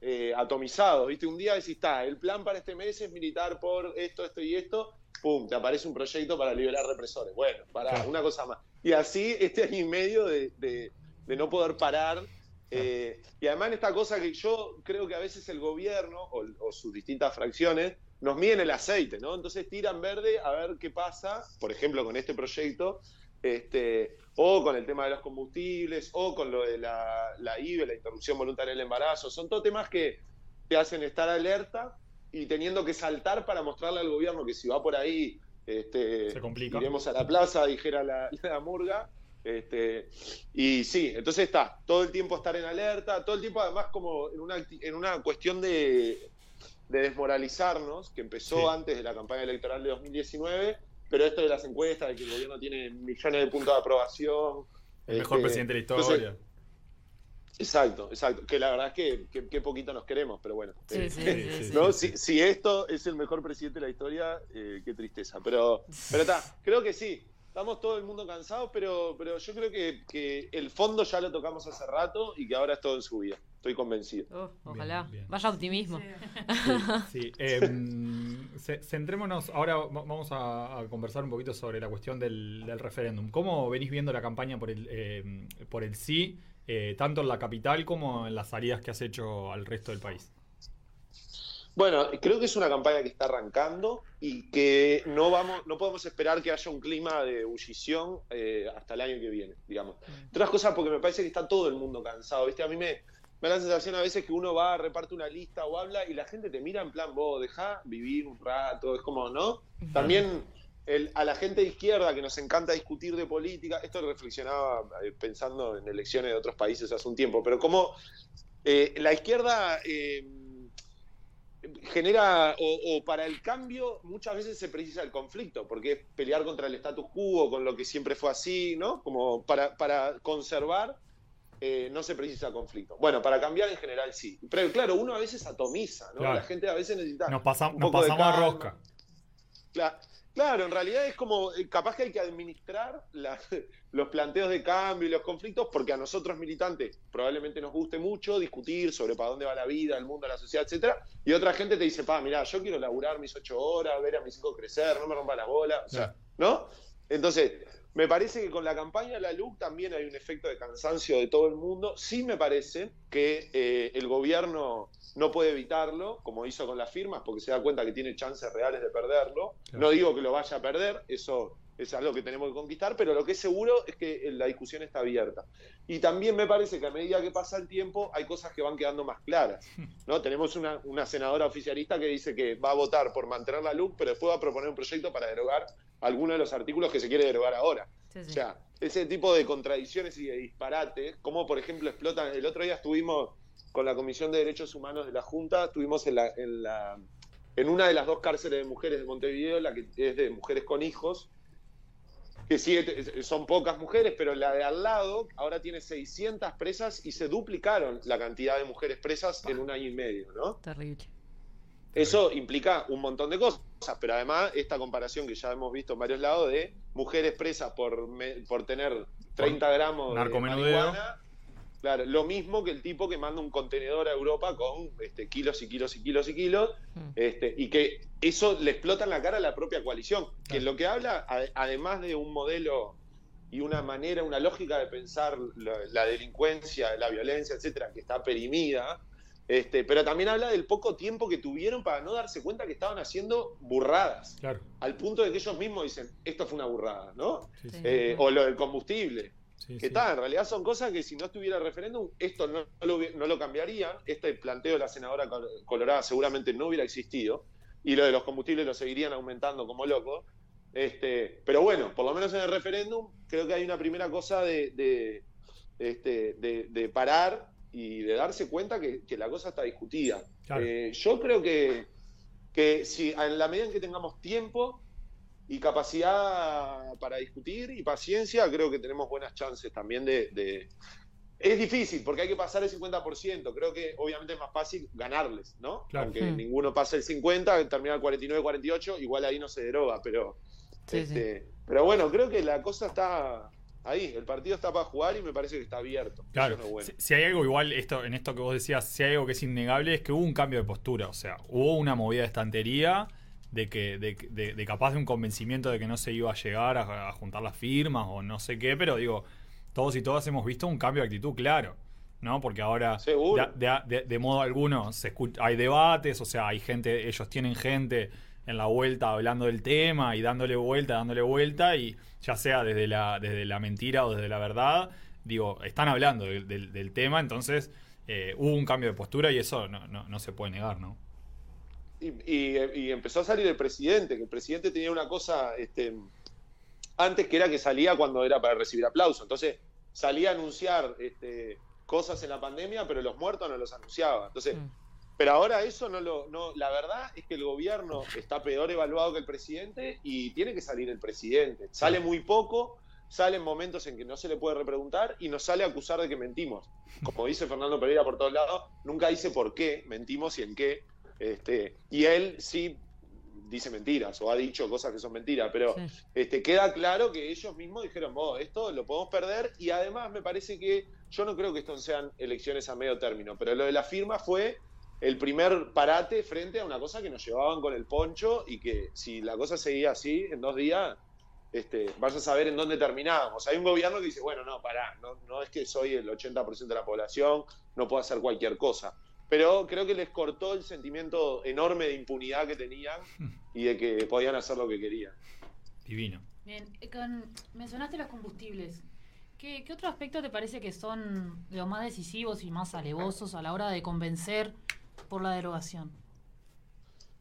eh, atomizados, ¿viste? Un día decís, está, el plan para este mes es militar por esto, esto y esto, pum, te aparece un proyecto para liberar represores. Bueno, para una cosa más. Y así este año y medio de, de- de no poder parar. eh, y además esta cosa que yo creo que a veces el gobierno o, o sus distintas fracciones nos miden el aceite, ¿no? Entonces tiran verde a ver qué pasa, por ejemplo, con este proyecto, este, o con el tema de los combustibles, o con lo de la, la IVE, la interrupción voluntaria del embarazo. Son todos temas que te hacen estar alerta y teniendo que saltar para mostrarle al gobierno que si va por ahí, este, Se complica. iremos a la plaza, dijera la, <laughs> la murga, Este, y sí, entonces está, todo el tiempo estar en alerta, todo el tiempo además como en una, en una cuestión de, de desmoralizarnos, que empezó Sí. antes de la campaña electoral de 2019, pero esto de las encuestas, de que el gobierno tiene millones de puntos de aprobación. El mejor este, presidente de la entonces- historia. Exacto, exacto. Que la verdad es que, que, que poquito nos queremos, pero bueno. Sí, Eh, sí, <laughs> sí, sí. ¿no? Si, si esto es el mejor presidente de la historia, eh, qué tristeza. Pero pero <laughs> está, creo que sí. Estamos todo el mundo cansados, pero, pero yo creo que, que el fondo ya lo tocamos hace rato y que ahora es todo en su vida. Estoy convencido. Oh, ojalá. Vaya optimismo. Sí, em, ce- centrémonos, ahora va- vamos a, a conversar un poquito sobre la cuestión del, del referéndum. ¿Cómo venís viendo la campaña por el, em, por el sí, eh, tanto en la capital como en las salidas que has hecho al resto del país? Bueno, creo que es una campaña que está arrancando y que no vamos, no podemos esperar que haya un clima de ebullición eh, hasta el año que viene, digamos. Otras cosas porque me parece que está todo el mundo cansado, ¿viste? A mí me, me da la sensación a veces que uno va, reparte una lista o habla y la gente te mira en plan, vos, deja vivir un rato, es como, ¿no? También el- a la gente de izquierda que nos encanta discutir de política, esto reflexionaba eh, pensando en elecciones de otros países hace un tiempo, pero como eh, la izquierda... eh, genera, o, o para el cambio muchas veces se precisa el conflicto, porque es pelear contra el status quo, con lo que siempre fue así, ¿no? Como para, para conservar eh, no se precisa conflicto. Bueno, para cambiar en general sí. Pero claro, uno a veces atomiza, ¿no? Claro. La gente a veces necesita... Nos, pasa- un nos de pasamos a rosca. Cla- Claro, en realidad es como, eh, capaz que hay que administrar <laughs> los planteos de cambio y los conflictos, porque a nosotros militantes probablemente nos guste mucho discutir sobre para dónde va la vida, el mundo, la sociedad, etcétera, y otra gente te dice, pa, mirá, yo quiero laburar mis ocho horas, ver a mis hijos crecer, no me rompa la bola, o sea, ¿no? Entonces, me parece que con la campaña de la LUC también hay un efecto de cansancio de todo el mundo. Sí me parece que eh, el gobierno no puede evitarlo, como hizo con las firmas, porque se da cuenta que tiene chances reales de perderlo. Claro. No digo que lo vaya a perder, eso es algo que tenemos que conquistar, pero lo que es seguro es que la discusión está abierta. Y también me parece que a medida que pasa el tiempo hay cosas que van quedando más claras. ¿no? <laughs> Tenemos una, una senadora oficialista que dice que va a votar por mantener la LUC, pero después va a proponer un proyecto para derogar alguno de los artículos que se quiere derogar ahora. Sí, sí. O sea, ese tipo de contradicciones y de disparates, como por ejemplo explotan. El otro día estuvimos con la Comisión de Derechos Humanos de la Junta, estuvimos en, la, en, la, en una de las dos cárceles de mujeres de Montevideo, la que es de mujeres con hijos, que sigue, son pocas mujeres, pero la de al lado ahora tiene 600 presas y se duplicaron la cantidad de mujeres presas en un año y medio, ¿no? Terrible. Eso implica un montón de cosas, pero además esta comparación que ya hemos visto en varios lados de mujeres presas por, me- por tener 30 gramos de marihuana, claro, lo mismo que el tipo que manda un contenedor a Europa con este, kilos y kilos y kilos y kilos, este, y que eso le explota en la cara a la propia coalición, que lo que habla, a- además de un modelo y una manera, una lógica de pensar la, la delincuencia, la violencia, etcétera, que está perimida, este, pero también habla del poco tiempo que tuvieron para no darse cuenta que estaban haciendo burradas. Claro. Al punto de que ellos mismos dicen, esto fue una burrada, ¿no? Sí, sí. Eh, o lo del combustible. Sí, que sí. está, en realidad son cosas que si no estuviera el referéndum, esto no, no lo, no lo cambiaría. Este planteo de la senadora Col- Colorada seguramente no hubiera existido. Y lo de los combustibles lo seguirían aumentando como loco. Este, pero bueno, por lo menos en el referéndum, creo que hay una primera cosa de, de, este, de, de parar y de darse cuenta que, que la cosa está discutida. Claro. Eh, yo creo que, que si en la medida en que tengamos tiempo y capacidad para discutir y paciencia, creo que tenemos buenas chances también de... de- Es difícil porque hay que pasar el 50%. Creo que obviamente es más fácil ganarles, ¿no? Claro. Aunque ninguno pase el 50, termina el 49-48, igual ahí no se deroga, pero... Sí, este, Pero bueno, creo que la cosa está ahí. El partido está para jugar y me parece que está abierto. Claro, Eso es bueno. si, si hay algo igual, esto, en esto que vos decías, si hay algo que es innegable es que hubo un cambio de postura, o sea, hubo una movida de estantería de que de, de- de capaz de un convencimiento de que no se iba a llegar a, a juntar las firmas o no sé qué, pero digo, todos y todas hemos visto un cambio de actitud claro, ¿no? Porque ahora, de, de- modo alguno, se escu- hay debates, o sea, hay gente, ellos tienen gente en la vuelta hablando del tema y dándole vuelta, dándole vuelta, y ya sea desde la, desde la mentira o desde la verdad, digo, están hablando del, del- del tema, entonces eh, hubo un cambio de postura y eso no, no, no se puede negar, ¿no? Y, y- y empezó a salir el presidente, que el presidente tenía una cosa, este, antes que era que salía cuando era para recibir aplauso. Entonces salía a anunciar este, cosas en la pandemia, pero los muertos no los anunciaba. Entonces, pero ahora eso no lo, no, la verdad es que el gobierno está peor evaluado que el presidente y tiene que salir el presidente. Sale muy poco, sale en momentos en que no se le puede repreguntar y nos sale a acusar de que mentimos. Como dice Fernando Pereira por todos lados, nunca dice por qué mentimos y en qué. Este, y él sí dice mentiras o ha dicho cosas que son mentiras, pero este, queda claro que ellos mismos dijeron, esto lo podemos perder y además me parece que yo no creo que esto sean elecciones a medio término, pero lo de la firma fue el primer parate frente a una cosa que nos llevaban con el poncho y que si la cosa seguía así, en dos días, este, vas a saber en dónde terminábamos. Hay un gobierno que dice, bueno, no, pará, no, no es que soy el 80% de la población, no puedo hacer cualquier cosa. Pero creo que les cortó el sentimiento enorme de impunidad que tenían <laughs> y de que podían hacer lo que querían. Divino. Bien, eh, con- mencionaste los combustibles. ¿Qué, qué otro aspecto te parece que son los más decisivos y más alevosos a la hora de convencer por la derogación?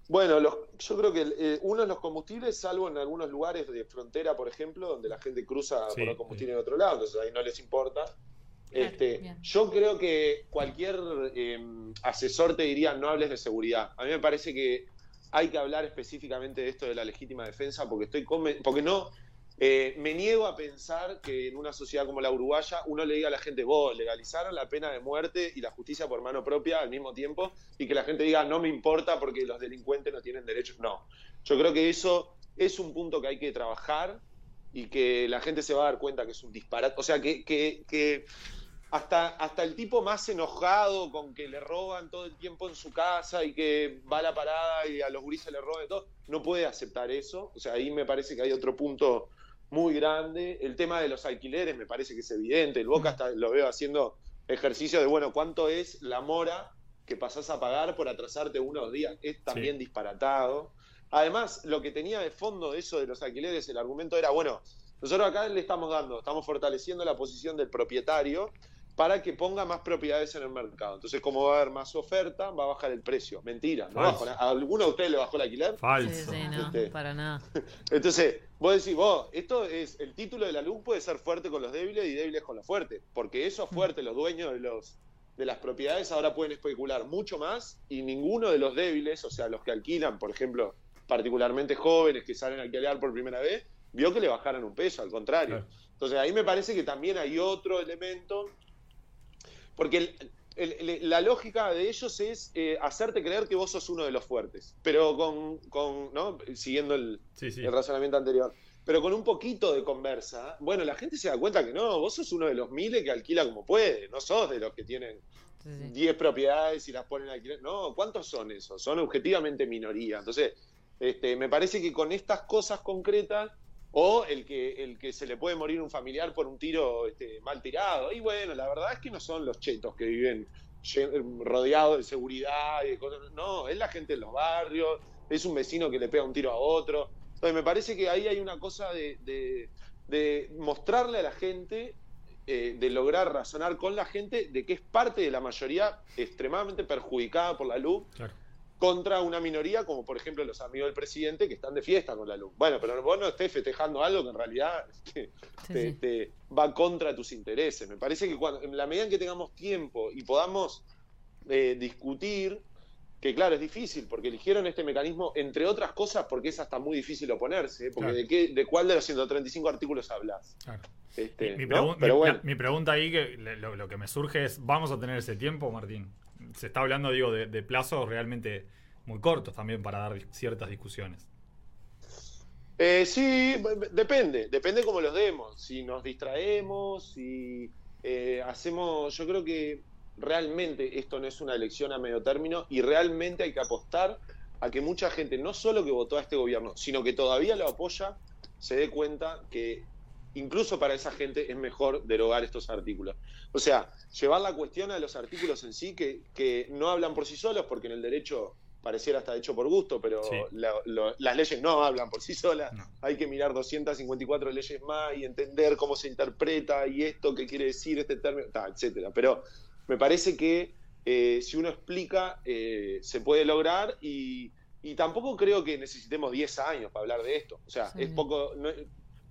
Bueno, los- yo creo que eh, uno es los combustibles, salvo en algunos lugares de frontera, por ejemplo, donde la gente cruza Sí, por el combustible en otro lado, entonces ahí no les importa. Este, bien. yo creo que cualquier eh, asesor te diría no hables de seguridad. A mí me parece que hay que hablar específicamente de esto de la legítima defensa porque estoy porque no eh, me niego a pensar que en una sociedad como la uruguaya uno le diga a la gente vos legalizaron la pena de muerte y la justicia por mano propia al mismo tiempo y que la gente diga no me importa porque los delincuentes no tienen derechos. No, yo creo que eso es un punto que hay que trabajar y que la gente se va a dar cuenta que es un disparate. O sea, que, que, que hasta, hasta el tipo más enojado con que le roban todo el tiempo en su casa y que va a la parada y a los gurises le roban y todo, no puede aceptar eso. O sea, ahí me parece que hay otro punto muy grande. El tema de los alquileres me parece que es evidente. El Boca hasta lo veo haciendo ejercicio de, bueno, ¿cuánto es la mora que pasás a pagar por atrasarte unos días? Es también disparatado. Además, lo que tenía de fondo eso de los alquileres, el argumento era, bueno, nosotros acá le estamos dando, estamos fortaleciendo la posición del propietario para que ponga más propiedades en el mercado. Entonces, como va a haber más oferta, va a bajar el precio. Mentira, no. ¿A alguno de ustedes le bajó el alquiler? Falso. Sí, sí, no, Este, para nada. <laughs> entonces, vos decís, vos, esto es el título de la luz puede ser fuerte con los débiles y débiles con los fuertes, porque esos fuertes, los dueños de los de las propiedades ahora pueden especular mucho más y ninguno de los débiles, o sea, los que alquilan, por ejemplo, particularmente jóvenes que salen a alquilar por primera vez, vio que le bajaran un peso, al contrario. Entonces, ahí me parece que también hay otro elemento, porque el- el- el- la lógica de ellos es eh, hacerte creer que vos sos uno de los fuertes, pero con, con ¿no? siguiendo el, Sí, sí. el razonamiento anterior. Pero con un poquito de conversa, bueno, la gente se da cuenta que no, vos sos uno de los miles que alquila como puede, no sos de los que tienen 10 propiedades y las ponen a alquiler. No, ¿cuántos son esos? Son objetivamente minoría. Entonces, este, me parece que con estas cosas concretas, o el que, el que se le puede morir un familiar por un tiro este, mal tirado, y bueno, la verdad es que no son los chetos que viven rodeados de seguridad y de cosas. No, es la gente en los barrios, es un vecino que le pega un tiro a otro. Entonces, me parece que ahí hay una cosa de, de- de mostrarle a la gente, eh, de lograr razonar con la gente de que es parte de la mayoría extremadamente perjudicada por la luz Claro. Contra una minoría, como por ejemplo los amigos del presidente que están de fiesta con la luz. Bueno, pero vos no estés festejando algo que en realidad <laughs> este, te, te va contra tus intereses. Me parece que cuando, en la medida en que tengamos tiempo y podamos eh, discutir, que claro, es difícil, porque eligieron este mecanismo, entre otras cosas, porque es hasta muy difícil oponerse, ¿eh? porque Claro. de, qué, ¿de cuál de los 135 artículos hablas? Claro. Este, Mi, ¿no? pregun- Pero mi- bueno. la- mi pregunta ahí, que lo que me surge es, ¿vamos a tener ese tiempo, Martín? Se está hablando, digo, de, plazos realmente muy cortos también para dar ciertas discusiones. Eh, sí, depende, depende cómo los demos. Si nos distraemos, si eh, hacemos, yo creo que realmente esto no es una elección a medio término y realmente hay que apostar a que mucha gente, no solo que votó a este gobierno, sino que todavía lo apoya, se dé cuenta que incluso para esa gente es mejor derogar estos artículos. O sea, llevar la cuestión a los artículos en sí que, que no hablan por sí solos, porque en el derecho pareciera estar hecho por gusto, pero Sí. la- lo- las leyes no hablan por sí solas. Hay que mirar 254 leyes más y entender cómo se interpreta y esto, qué quiere decir este término, ta, etcétera. Pero me parece que eh, si uno explica, eh, se puede lograr y, y tampoco creo que necesitemos 10 años para hablar de esto. O sea, Sí. es poco. no-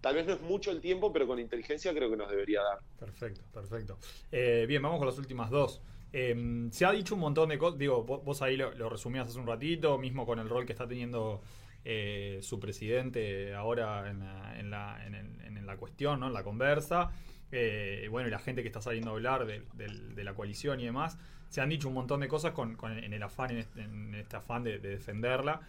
tal vez no es mucho el tiempo, pero con inteligencia creo que nos debería dar. Perfecto, perfecto. Eh, bien, vamos con las últimas dos. Eh, se ha dicho un montón de cosas, digo, vos, ahí lo, resumías hace un ratito, mismo con el rol que está teniendo eh, su presidente ahora en la, cuestión, ¿no? en la conversa. Eh, bueno, y la gente que está saliendo a hablar de, la coalición y demás. Se han dicho un montón de cosas con, en el afán, en este, afán de defenderla.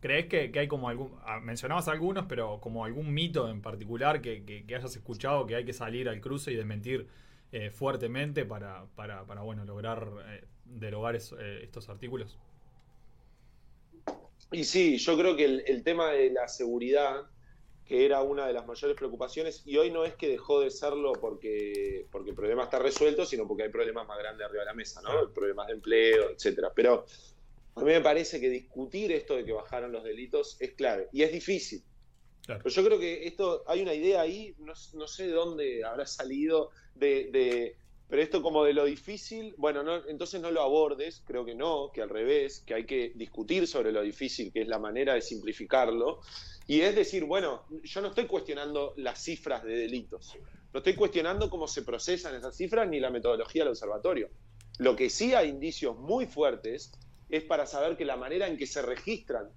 ¿Crees que, que hay como algún, ah, mencionabas algunos, pero como algún mito en particular que, que- que hayas escuchado que hay que salir al cruce y desmentir eh, fuertemente para, para, para, bueno, lograr eh, derogar eh, estos artículos? Y sí, yo creo que el, el tema de la seguridad, que era una de las mayores preocupaciones, y hoy no es que dejó de serlo porque, porque el problema está resuelto, sino porque hay problemas más grandes arriba de la mesa, ¿no? Problemas de empleo, etcétera. Pero a mí me parece que discutir esto de que bajaron los delitos es clave, y es difícil. Pero yo creo que esto, hay una idea ahí, no, no sé de dónde habrá salido, de, de- pero esto como de lo difícil, bueno, no, entonces no lo abordes, creo que no, que al revés, que hay que discutir sobre lo difícil, que es la manera de simplificarlo, y es decir, bueno, yo no estoy cuestionando las cifras de delitos, no estoy cuestionando cómo se procesan esas cifras ni la metodología del observatorio. Lo que sí hay indicios muy fuertes es para saber que la manera en que se registran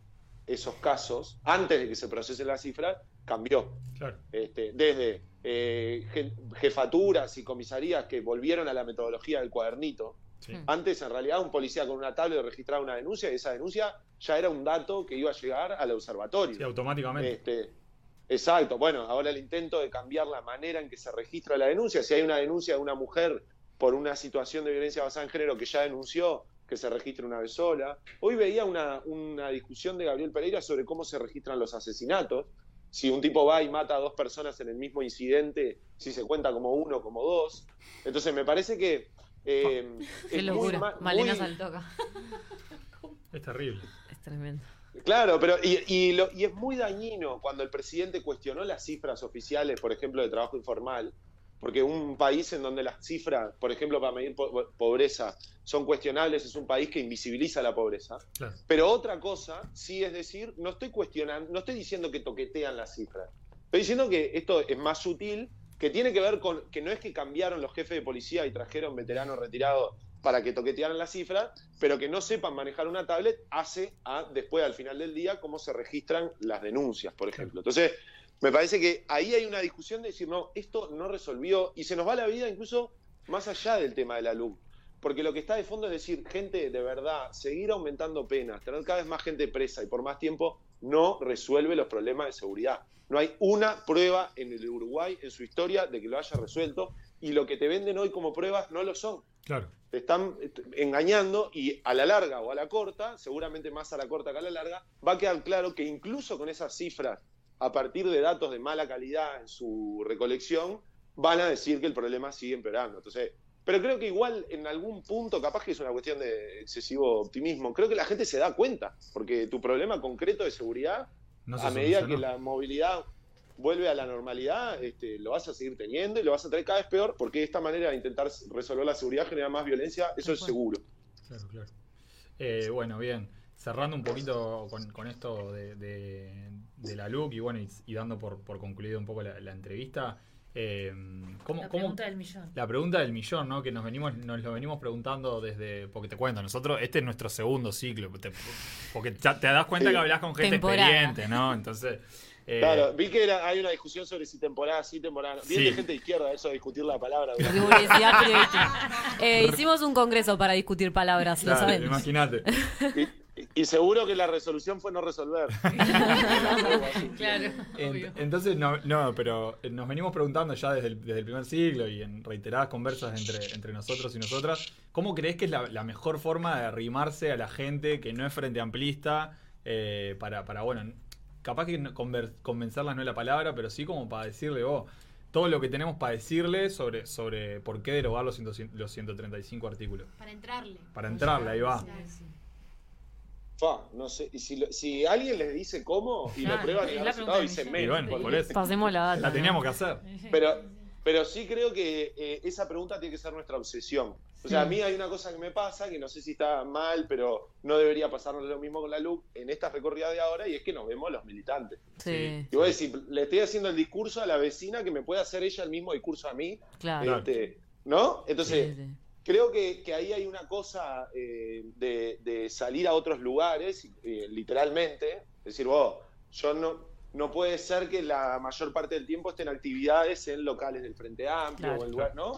esos casos, antes de que se procesen las cifras, cambió. Claro. Este, desde eh, je- jefaturas y comisarías que volvieron a la metodología del cuadernito. Antes, en realidad, un policía con una tablet registraba una denuncia y esa denuncia ya era un dato que iba a llegar al observatorio. Sí, automáticamente. Este, exacto. Bueno, ahora el intento de cambiar la manera en que se registra la denuncia. Si hay una denuncia de una mujer por una situación de violencia basada en género que ya denunció, que se registre una vez sola. Hoy veía una, una discusión de Gabriel Pereira sobre cómo se registran los asesinatos. Si un tipo va y mata a dos personas en el mismo incidente, si se cuenta como uno, como dos. Entonces me parece que... eh, Qué es muy locura. ma- Malena muy- Saltoca. Es terrible. Es tremendo. Claro, pero y, y lo- y es muy dañino cuando el presidente cuestionó las cifras oficiales, por ejemplo, de trabajo informal, porque un país en donde las cifras, por ejemplo, para medir po- pobreza, son cuestionables, es un país que invisibiliza la pobreza. Claro. Pero otra cosa, sí es decir, no estoy cuestionando, no estoy diciendo que toquetean las cifras. Estoy diciendo que esto es más sutil, que tiene que ver con que no es que cambiaron los jefes de policía y trajeron veteranos retirados para que toquetearan las cifras, pero que no sepan manejar una tablet hace a después al final del día cómo se registran las denuncias, por ejemplo. Entonces, me parece que ahí hay una discusión de decir, no, esto no resolvió y se nos va la vida incluso más allá del tema de la luz. Porque lo que está de fondo es decir, gente, de verdad, seguir aumentando penas, tener cada vez más gente presa y por más tiempo, no resuelve los problemas de seguridad. No hay una prueba en el Uruguay, en su historia, de que lo haya resuelto, y lo que te venden hoy como pruebas no lo son. Claro. Te están engañando y a la larga o a la corta, seguramente más a la corta que a la larga, va a quedar claro que incluso con esas cifras, a partir de datos de mala calidad en su recolección, van a decir que el problema sigue empeorando. Entonces, pero creo que igual en algún punto, capaz que es una cuestión de excesivo optimismo, creo que la gente se da cuenta, porque tu problema concreto de seguridad, No se a medida solucionó. que la movilidad vuelve a la normalidad, este, lo vas a seguir teniendo y lo vas a tener cada vez peor, porque esta manera de intentar resolver la seguridad genera más violencia, eso es seguro. Claro, claro. Eh, bueno, bien. Cerrando un poquito con, con esto de, de- de la LUC y bueno, y, y dando por, por concluido un poco la, la entrevista. eh, ¿cómo, La cómo- pregunta del millón. La pregunta del millón, ¿no? Que nos venimos, nos lo venimos preguntando desde. Porque te cuento, nosotros, este es nuestro segundo ciclo. te- porque ya te das cuenta Sí. que hablas con gente Temporada. experiente, ¿no? Entonces. eh, Claro, vi que era- hay una discusión sobre si temporada sí, temporada no. Bien Sí. de gente de izquierda eso de discutir la palabra. Eh, hicimos un congreso para discutir palabras, lo claro, sabemos. Imagínate. Y seguro que la resolución fue no resolver. <laughs> Claro. En- entonces, no, no, pero eh, nos venimos preguntando ya desde el, desde el primer siglo y en reiteradas conversas entre, entre nosotros y nosotras, ¿cómo crees que es la, la mejor forma de arrimarse a la gente que no es frente amplista eh, para, para, bueno, capaz que conver- convencerlas no es la palabra, pero sí como para decirle, oh, todo lo que tenemos para decirle sobre, sobre por qué derogar los, 100 los 135 artículos? Para entrarle. Para entrarle, ahí va. Fa, no sé, y si, lo- si alguien les dice cómo y lo prueban y la resultado, dicen menos. Y bueno, porque- por eso. Pasemos la data. La teníamos que hacer. <laughs> Pero, pero sí creo que eh, esa pregunta tiene que ser nuestra obsesión. O sea, a mí hay una cosa que me pasa, que no sé si está mal, pero no debería pasarnos lo mismo con la LUC en esta recorrida de ahora, y es que nos vemos los militantes. Sí. Y voy a decir, le estoy haciendo el discurso a la vecina que me puede hacer ella el mismo discurso a mí. Claro. Este, ¿No? Entonces, Sí, sí. Creo que, que ahí hay una cosa eh, de, de salir a otros lugares, eh, literalmente. Decir, vos, yo no, no puede ser que la mayor parte del tiempo estén actividades en locales del Frente Amplio Claro. o en lugar, ¿no?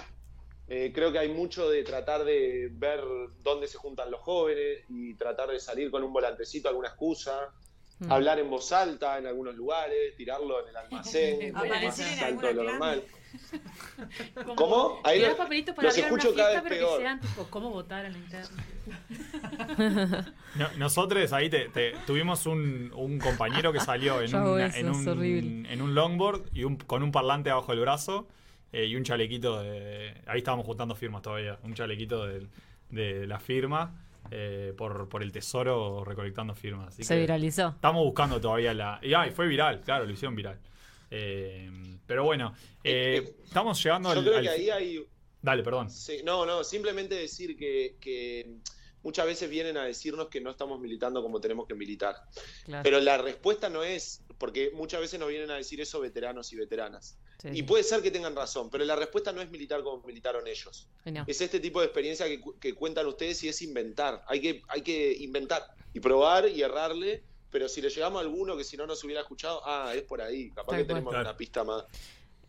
Eh, creo que hay mucho de tratar de ver dónde se juntan los jóvenes y tratar de salir con un volantecito, alguna excusa, Mm. hablar en voz alta en algunos lugares, tirarlo en el almacén, <laughs> más en alto de lo alguna normal. <laughs> Como ¿Cómo? Ahí tirar lo- papelitos para los escucho cada vez pero peor. que sean tipo cómo votar en la interna. No- nosotros ahí te- te- tuvimos un, un compañero que salió en <laughs> un, eso, en, un, horrible. en un longboard y un, con un parlante abajo del brazo eh, y un chalequito de... Ahí estábamos juntando firmas todavía. Un chalequito de, de la firma eh, por, por el tesoro recolectando firmas. Así Se que viralizó. Estamos buscando todavía la... Y ay, fue viral, claro, lo hicieron viral. Eh, pero bueno, eh, estamos llegando Yo al... creo al- que ahí hay, Dale, perdón. Sí, no, no, simplemente decir que, que muchas veces vienen a decirnos que no estamos militando como tenemos que militar. Claro. Pero la respuesta no es, porque muchas veces nos vienen a decir eso veteranos y veteranas. Sí, Y puede ser que tengan razón, pero la respuesta no es militar como militaron ellos. No. Es este tipo de experiencia que, que cuentan ustedes y es inventar. Hay que, hay que inventar y probar y errarle. Pero si le llegamos a alguno que si no nos hubiera escuchado, ah, es por ahí. Capaz Tal que cual. tenemos Claro. una pista más.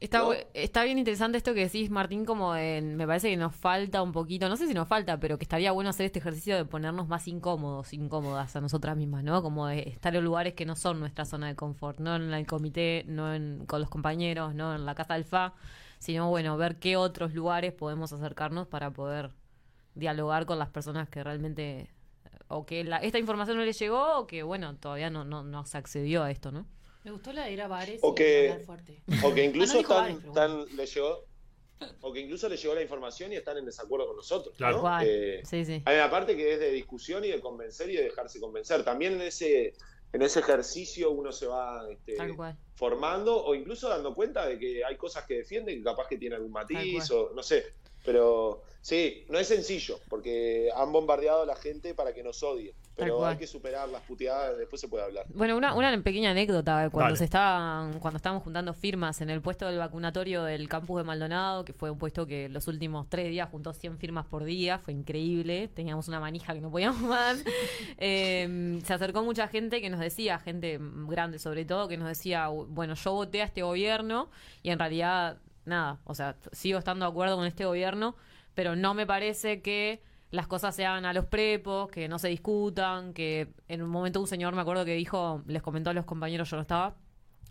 Está, está bien interesante esto que decís, Martín, como en, me parece que nos falta un poquito, no sé si nos falta, pero que estaría bueno hacer este ejercicio de ponernos más incómodos, incómodas a nosotras mismas, ¿no? Como de estar en lugares que no son nuestra zona de confort, no en el comité, no en, con los compañeros, no en la casa del FA, sino, bueno, ver qué otros lugares podemos acercarnos para poder dialogar con las personas que realmente, o que la- esta información no les llegó, o que, bueno, todavía no, no, no se accedió a esto, ¿no? Me gustó la de ir a bares O y que- hablar fuerte. O que incluso Ah, no bares, le llegó, o que incluso le llegó la información y están en desacuerdo con nosotros. Claro. ¿no? Eh, Sí, sí. hay una parte que es de discusión y de convencer y de dejarse convencer. También en ese, en ese ejercicio uno se va este, formando o incluso dando cuenta de que hay cosas que defienden que capaz que tiene algún matiz o no sé. Pero sí, no es sencillo porque han bombardeado a la gente para que nos odie. Pero hay que superar las puteadas, después se puede hablar. Bueno, una, una pequeña anécdota, cuando Dale. se estaban, cuando estábamos juntando firmas en el puesto del vacunatorio del campus de Maldonado, que fue un puesto que los últimos tres días juntó 100 firmas por día, fue increíble, teníamos una manija que no podíamos <laughs> más. Eh, se acercó mucha gente que nos decía, gente grande sobre todo, que nos decía, bueno, yo voté a este gobierno y en realidad, nada, o sea, sigo estando de acuerdo con este gobierno, pero no me parece que las cosas se hagan a los prepos, que no se discutan, que en un momento un señor me acuerdo que dijo, les comentó a los compañeros, yo no estaba,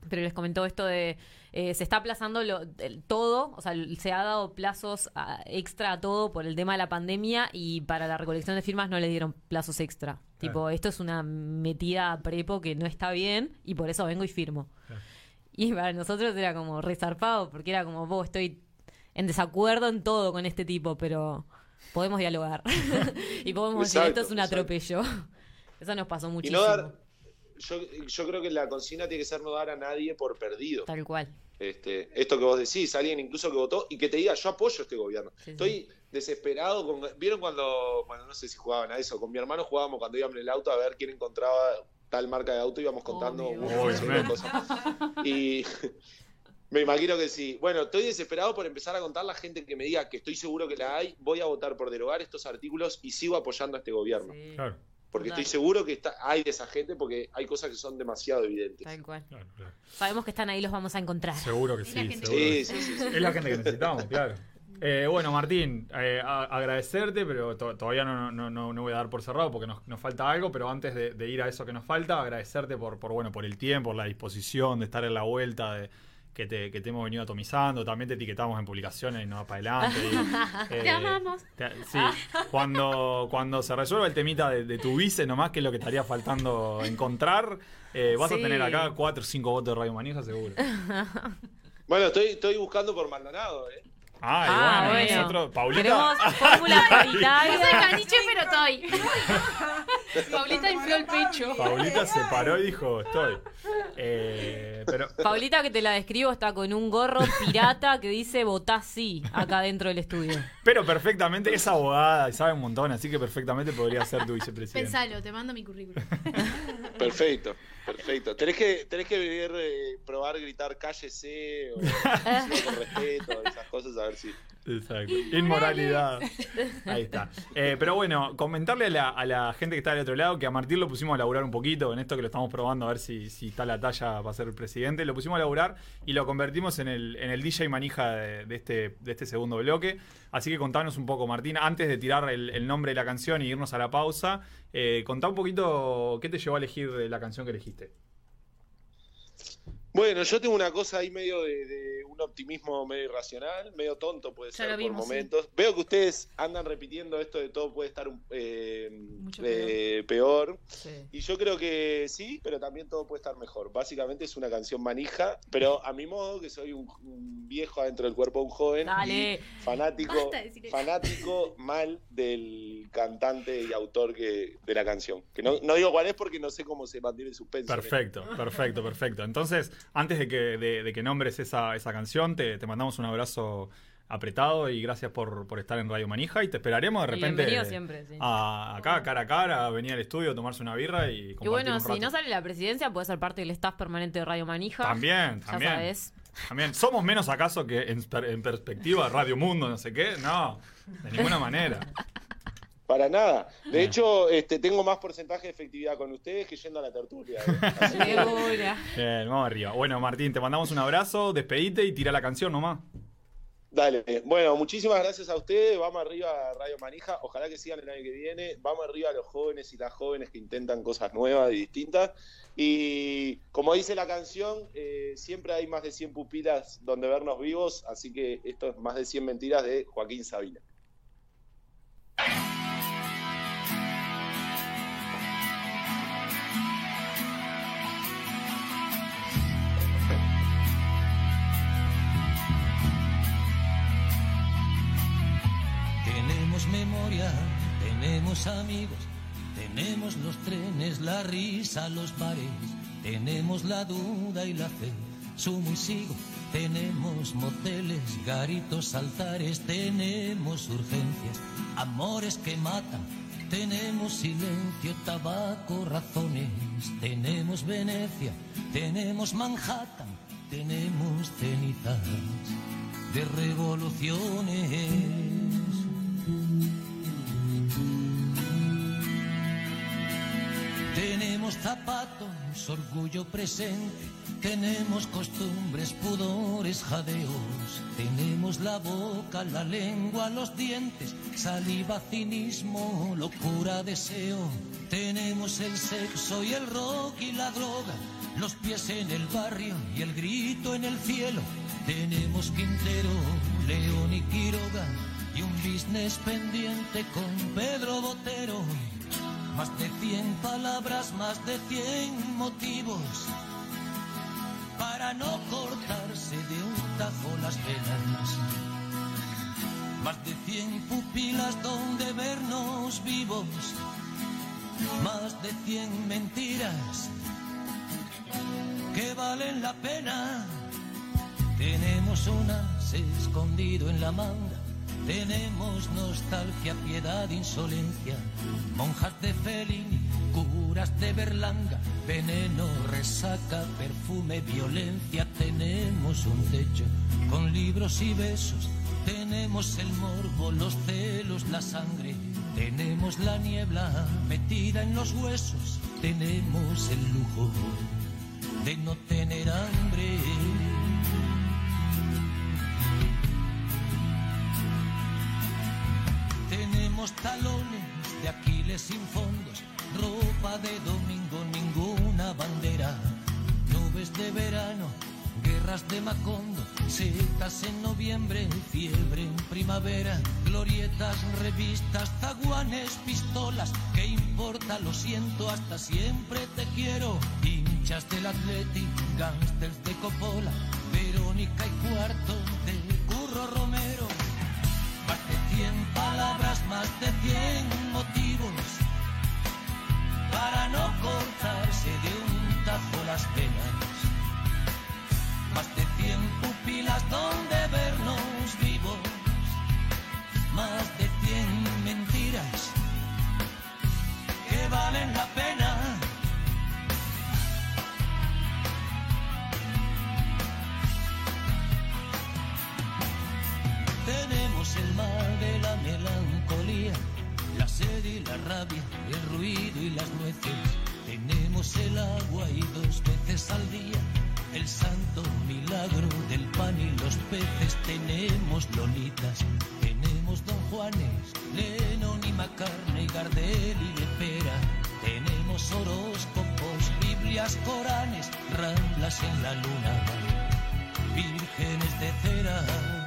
pero les comentó esto de eh, se está aplazando lo, el- todo, o sea, se ha dado plazos a- extra a todo por el tema de la pandemia y para la recolección de firmas no le dieron plazos extra. Tipo, esto es una metida a prepo que no está bien y por eso vengo y firmo. Claro. Y para nosotros era como resarpado porque era como, vos estoy en desacuerdo en todo con este tipo, pero podemos dialogar. <laughs> y podemos decir, esto es un exacto. atropello. <laughs> Eso nos pasó Y muchísimo. no dar, yo, yo creo que la consigna tiene que ser no dar a nadie por perdido. Tal cual. Este, esto que vos decís, alguien incluso que votó y que te diga, yo apoyo este gobierno. Sí, sí. Estoy desesperado con... ¿Vieron cuando, bueno, no sé si jugaban a eso, con mi hermano jugábamos cuando íbamos en el auto a ver quién encontraba tal marca de auto, íbamos contando una. Y <laughs> me imagino que sí. Bueno, estoy desesperado por empezar a contar la gente que me diga que estoy seguro que la hay, voy a votar por derogar estos artículos y sigo apoyando a este gobierno. Sí, Claro, Porque estoy seguro que está, hay de esa gente porque hay cosas que son demasiado evidentes. tal cual. claro, claro. Sabemos que están ahí, los vamos a encontrar. Seguro que Es sí. la gente seguro Sí, que sí, sí, sí. Es la gente que necesitamos, claro. Eh, bueno, Martín, eh, a- agradecerte, pero to- todavía no, no, no, no voy a dar por cerrado porque nos, nos falta algo, pero antes de, de ir a eso que nos falta, agradecerte por, por, bueno, por el tiempo, por la disposición de estar en la vuelta, de, que, te, que te hemos venido atomizando, también te etiquetamos en publicaciones y no va para adelante. y, <laughs> eh, Te amamos. te- sí, cuando, cuando se resuelva el temita de, de tu vice nomás, que es lo que estaría faltando encontrar, eh, vas Sí. a tener acá cuatro o cinco votos de Radio Manija seguro. <laughs> <laughs> Bueno, estoy, estoy buscando por Maldonado, ¿eh? Ah, Ah, bueno, bueno. nosotros, Paulita. Queremos fórmula <laughs> No soy paritaria. caniche, pero estoy. <laughs> Paulita infló el pecho. Paulita se paró y dijo, estoy. Eh, pero Paulita, que te la describo, está con un gorro pirata que dice votá sí acá dentro del estudio. Pero perfectamente, es abogada y sabe un montón, así que perfectamente podría ser tu <laughs> vicepresidente. Pensalo, te mando mi currículum. Perfecto, perfecto. Tenés que, tenés que ver, eh, probar gritar cállese o <laughs> con respeto, esas cosas, a ver si. Exacto. Inmoralidad. Ahí está. Eh, pero bueno, comentarle a la, a la gente que está del otro lado que a Martín lo pusimos a laburar un poquito en esto que lo estamos probando a ver si, si está la talla para ser el presidente. Lo pusimos a laburar y lo convertimos en el, en el DJ manija de, de este, de este segundo bloque. Así que contanos un poco, Martín, antes de tirar el, el nombre de la canción y irnos a la pausa, eh, contá un poquito qué te llevó a elegir la canción que elegiste. Bueno, yo tengo una cosa ahí medio de, de un optimismo medio irracional, medio tonto puede Ya ser por momentos. Veo que ustedes andan repitiendo esto de todo puede estar un- eh, eh, peor. Y yo creo que sí, pero también todo puede estar mejor. Básicamente es una canción manija, pero a mi modo, que soy un, un viejo adentro del cuerpo de un joven, Dale. y fanático, de fanático mal del cantante y autor que, de la canción. Que no, no digo cuál es porque no sé cómo se mantiene el suspenso. Perfecto, perfecto, perfecto. Entonces, antes de que, de, de que nombres esa, esa canción, te, te mandamos un abrazo apretado y gracias por, por estar en Radio Manija y te esperaremos de repente bienvenido siempre, sí. a- acá, cara a cara, a venir al estudio, a tomarse una birra y Y bueno, un si no sale la presidencia, puede ser parte del staff permanente de Radio Manija. También, Ya también. sabes. También, ¿somos menos acaso que en perspectiva Radio Mundo, no sé qué? No, de ninguna manera. <laughs> Para nada. De hecho, este, tengo más porcentaje de efectividad con ustedes que yendo a la tertulia. ¿eh? <laughs> Bien, vamos arriba. Bueno, Martín, te mandamos un abrazo, despedite y tira la canción nomás. Dale. Bueno, muchísimas gracias a ustedes. Vamos arriba a Radio Manija. Ojalá que sigan el año que viene. Vamos arriba a los jóvenes y las jóvenes que intentan cosas nuevas y distintas. Y como dice la canción, eh, siempre hay más de 100 pupilas donde vernos vivos. Así que esto es más de 100 mentiras de Joaquín Sabina. Tenemos amigos, tenemos los trenes, la risa, los bares, tenemos la duda y la fe, sumo y sigo, tenemos moteles, garitos, altares, tenemos urgencias, amores que matan, tenemos silencio, tabaco, razones, tenemos Venecia, tenemos Manhattan, tenemos cenizas de revoluciones. Zapatos, orgullo presente, tenemos costumbres, pudores, jadeos, tenemos la boca, la lengua, los dientes, saliva, cinismo, locura, deseo, tenemos el sexo y el rock y la droga, los pies en el barrio y el grito en el cielo, tenemos Quintero, León y Quiroga. Y un business pendiente con Pedro Botero. Más de cien palabras, más de cien motivos para no cortarse de un tajo las venas. Más de cien pupilas donde vernos vivos. Más de cien mentiras que valen la pena. Tenemos unas escondido en la manga. Tenemos nostalgia, piedad, insolencia, monjas de Fellini, curas de Berlanga, veneno, resaca, perfume, violencia. Tenemos un techo con libros y besos, tenemos el morbo, los celos, la sangre, tenemos la niebla metida en los huesos, tenemos el lujo de no tener hambre. Talones de Aquiles sin fondos, ropa de domingo, ninguna bandera, nubes de verano, guerras de Macondo, secas en noviembre, fiebre en primavera, glorietas, revistas, zaguanes, pistolas, ¿qué importa? Lo siento, hasta siempre te quiero, hinchas del Athletic, gángsters de Coppola, Verónica y cuarto de Curro Romero palabras más de cien motivos para no cortarse de un tajo las penas. Más de cien pupilas donde vernos vivos, más de cien mentiras que valen la el mal de la melancolía, la sed y la rabia, el ruido y las nueces. Tenemos el agua y dos veces al día, el santo milagro del pan y los peces. Tenemos lolitas, tenemos don Juanes, Lennon y Macarne, Gardel y Lepera. Tenemos horóscopos, Biblias, Coranes, ramblas en la luna, vírgenes de cera.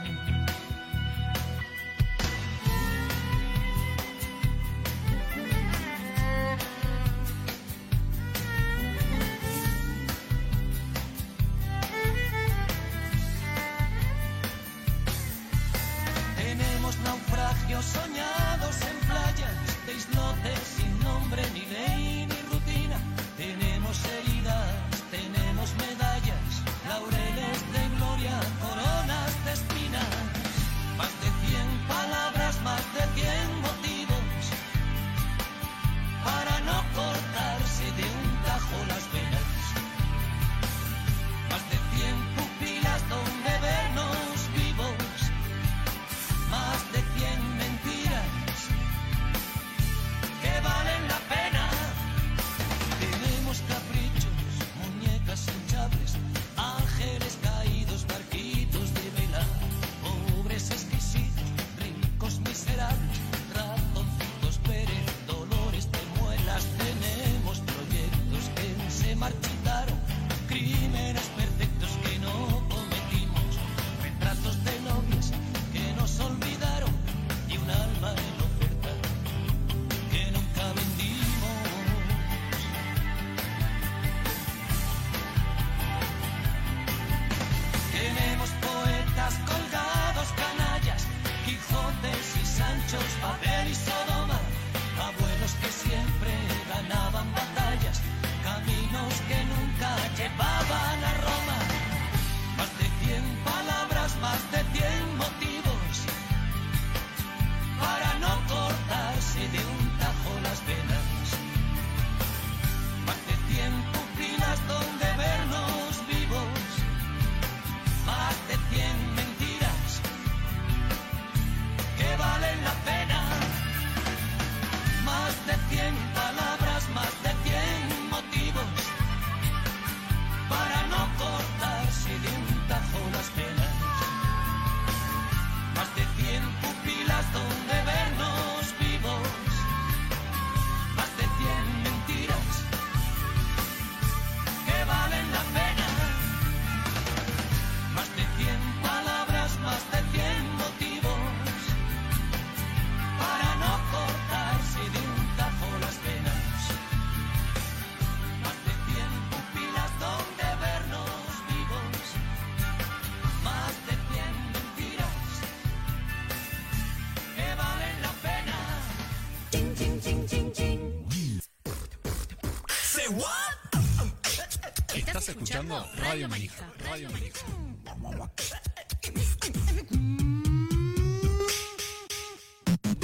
Escuchando Radio Manija. Radio Manija.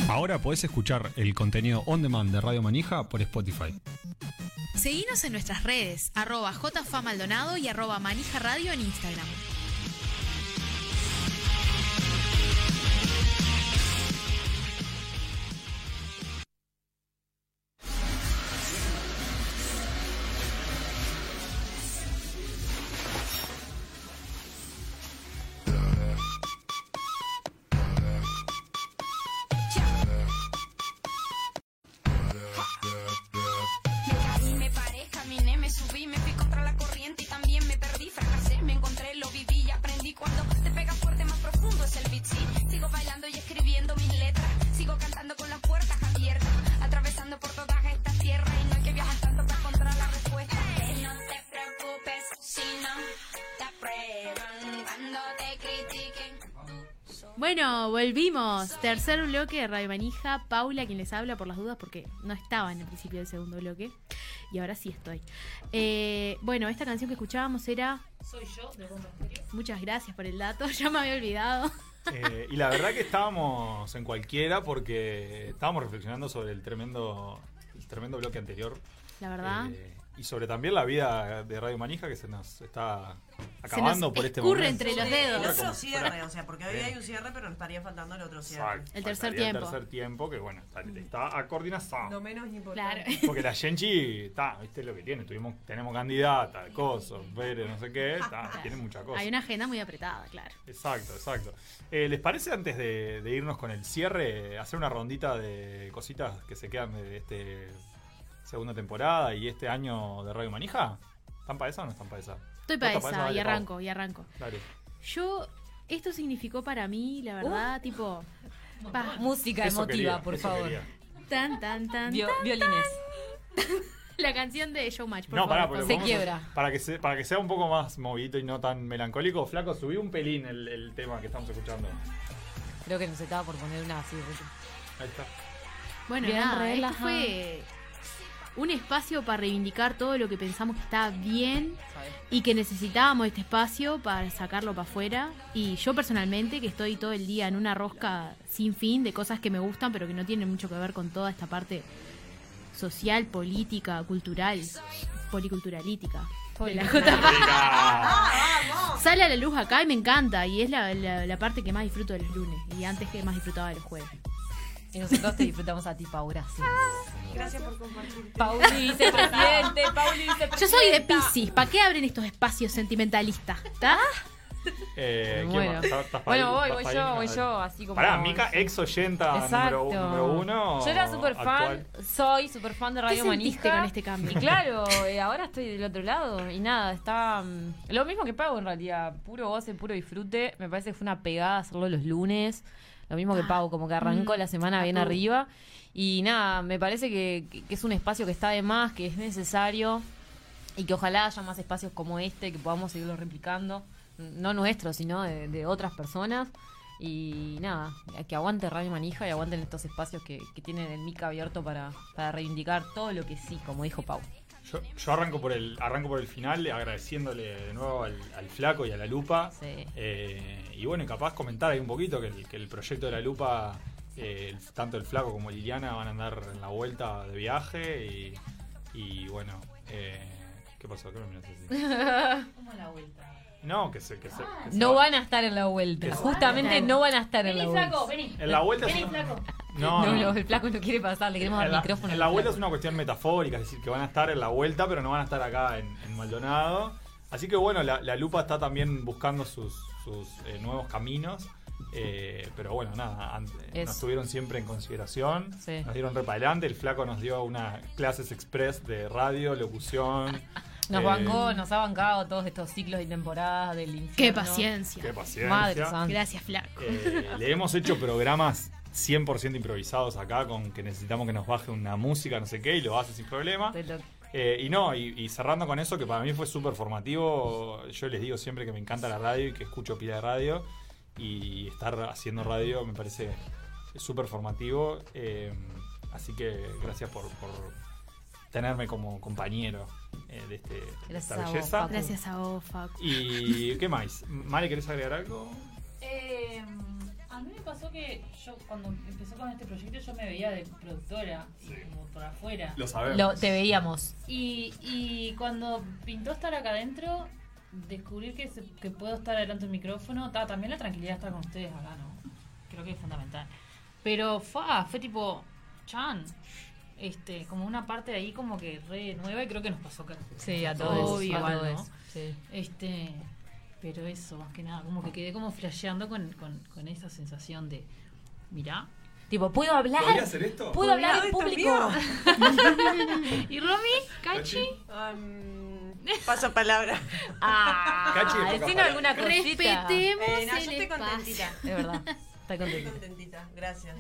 Ahora podés escuchar el contenido on demand de Radio Manija por Spotify. Seguinos en nuestras redes, arroba jfamaldonado y arroba manija radio en Instagram. Tercer bloque de Radio Manija. Paula, quien les habla por las dudas, porque no estaba en el principio del segundo bloque. Y ahora sí estoy. Eh, bueno, esta canción que escuchábamos era. Soy yo, de Bomba. Muchas gracias por el dato, <laughs> ya me había olvidado. Eh, y la verdad que estábamos en cualquiera porque estábamos reflexionando sobre el tremendo el tremendo bloque anterior. La verdad. Eh, y sobre también la vida de Radio Manija que se nos está acabando por este momento. entre los dedos. El Como otro cierre, o sea, porque hoy hay un cierre, pero nos estaría faltando el otro cierre. Exacto, El tercer faltaría tiempo. El tercer tiempo, que bueno, está, está a coordinación. Lo menos importante. <laughs> Porque la Genchi, está, viste lo que tiene, tuvimos, tenemos candidata, coso, Pérez, no sé qué, está, <laughs> tiene mucha cosa. Hay una agenda muy apretada, claro. Exacto, exacto. Eh, ¿Les parece antes de, de irnos con el cierre, hacer una rondita de cositas que se quedan de este segunda temporada y este año de Radio Manija? ¿Están para esa o no están para esa? Estoy ¿Vos para esa Dale, y arranco, y arranco. Dale. Yo, esto significó para mí, la verdad, tipo... pa- Música Eso emotiva, quería, por favor. quería. Tan, tan, tan, Vio- tan, violines. tan. <laughs> La canción de Showmatch, por No, pará, favor. pero Se a- quiebra. para, que se- para que sea un poco más movidito y no tan melancólico, Flaco, subí un pelín el, el tema que estamos escuchando. Creo que nos estaba por poner una así. Ahí está. Bueno, Bien nada, esto relajado. fue un espacio para reivindicar todo lo que pensamos que está bien y que necesitábamos este espacio para sacarlo para afuera. Y yo personalmente, que estoy todo el día en una rosca sin fin de cosas que me gustan, pero que no tienen mucho que ver con toda esta parte social, política, cultural, policulturalítica. de la JP. Sale a la luz acá y me encanta. Y es la, la- la parte que más disfruto de los lunes. Y antes que más disfrutaba de los jueves. Y nosotros te disfrutamos a ti, Pau, gracias. Gracias por compartir. Pauli, vicepresidente, Pauli, vicepresidenta. Yo soy de Pisces. ¿Para qué abren estos espacios sentimentalistas? ¿Está? Eh, ¿quién Bueno. Bueno, ahí? voy, ¿Estás voy yo, voy yo, así como- Pará, Mica, ex oyenta número, uno. Yo era súper fan, soy súper fan de Radio Manija. con este cambio? Y claro, eh, ahora estoy del otro lado. Y nada, está. mm, lo mismo que Pau en realidad. Puro goce, puro disfrute. Me parece que fue una pegada hacerlo los lunes. Lo mismo que Pau, como que arrancó mm, la semana a bien arriba. Y nada, me parece que, que- que es un espacio que está de más, que es necesario. Y que ojalá haya más espacios como este, que podamos seguirlo replicando. No nuestros, sino de, de otras personas. Y nada, que aguante Radio Manija y aguanten estos espacios que, que tienen el MICA abierto para, para reivindicar todo lo que sí, como dijo Pau. Yo, yo arranco por el arranco por el final, agradeciéndole de nuevo al, al flaco y a la lupa. Eh, y bueno, y capaz comentar ahí un poquito que el, que el proyecto de la lupa, eh, el- tanto el flaco como Liliana van a andar en la vuelta de viaje. Y, y bueno, eh, ¿qué pasó? ¿Qué me miras así? <laughs> ¿Cómo la vuelta? No, que se. Que se que se No va- van a estar en la vuelta. Que- Justamente no van a estar en la Vení, vuelta. flaco, vení. En la vuelta es Vení, una- flaco. No, No, no. el flaco no quiere pasar, le queremos dar En la, micrófono. en la vuelta es una cuestión metafórica, es decir, que van a estar en la vuelta, pero no van a estar acá en, en Maldonado. Así que bueno, la, la lupa está también buscando sus, sus, eh, nuevos caminos. eh, pero bueno, nada, Es- nos tuvieron siempre en consideración. Sí. Nos dieron re para adelante. El flaco nos dio unas clases express de radio, locución. <laughs> Nos eh, bancó, nos ha bancado todos estos ciclos y temporadas del infierno. Qué paciencia. Qué paciencia. Madre. Gracias, flaco. Eh, le hemos hecho programas 100% improvisados acá con que necesitamos que nos baje una música, no sé qué, y lo hace sin problema. Eh, y no, y, y cerrando con eso, que para mí fue súper formativo, yo les digo siempre que me encanta la radio y que escucho pila de radio, y estar haciendo radio me parece súper formativo, eh, así que gracias por, por tenerme como compañero eh, de, este, de esta a belleza. Gracias a vos, Facu. ¿Y qué más? Mari, ¿querés agregar algo? Eh, a mí me pasó que yo cuando empezó con este proyecto yo me veía de productora, y como por afuera. Lo sabemos. Lo- te veíamos. Y, y cuando pintó estar acá adentro, descubrir que, se- que puedo estar delante del micrófono, ta, también la tranquilidad de estar con ustedes acá, ¿no? Creo que es fundamental. Pero fa, fue tipo, chan, este, como una parte de ahí como que re nueva y creo que nos pasó acá. Sí, a todos, Obvio, a todos, ¿no? sí. Este, pero eso, más que nada, como que quedé como flasheando con, con, con esa sensación de, mirá. Tipo, ¿puedo hablar? ¿Podría hacer esto? ¿Puedo hablar en público? <laughs> ¿Y Romy? ¿Cachi? Um, paso palabra. Ah, Cachi, alguna cosita. Respetemos Eh, no, yo el estoy espacio. contentita. Es verdad. Está Estoy contentita. Gracias.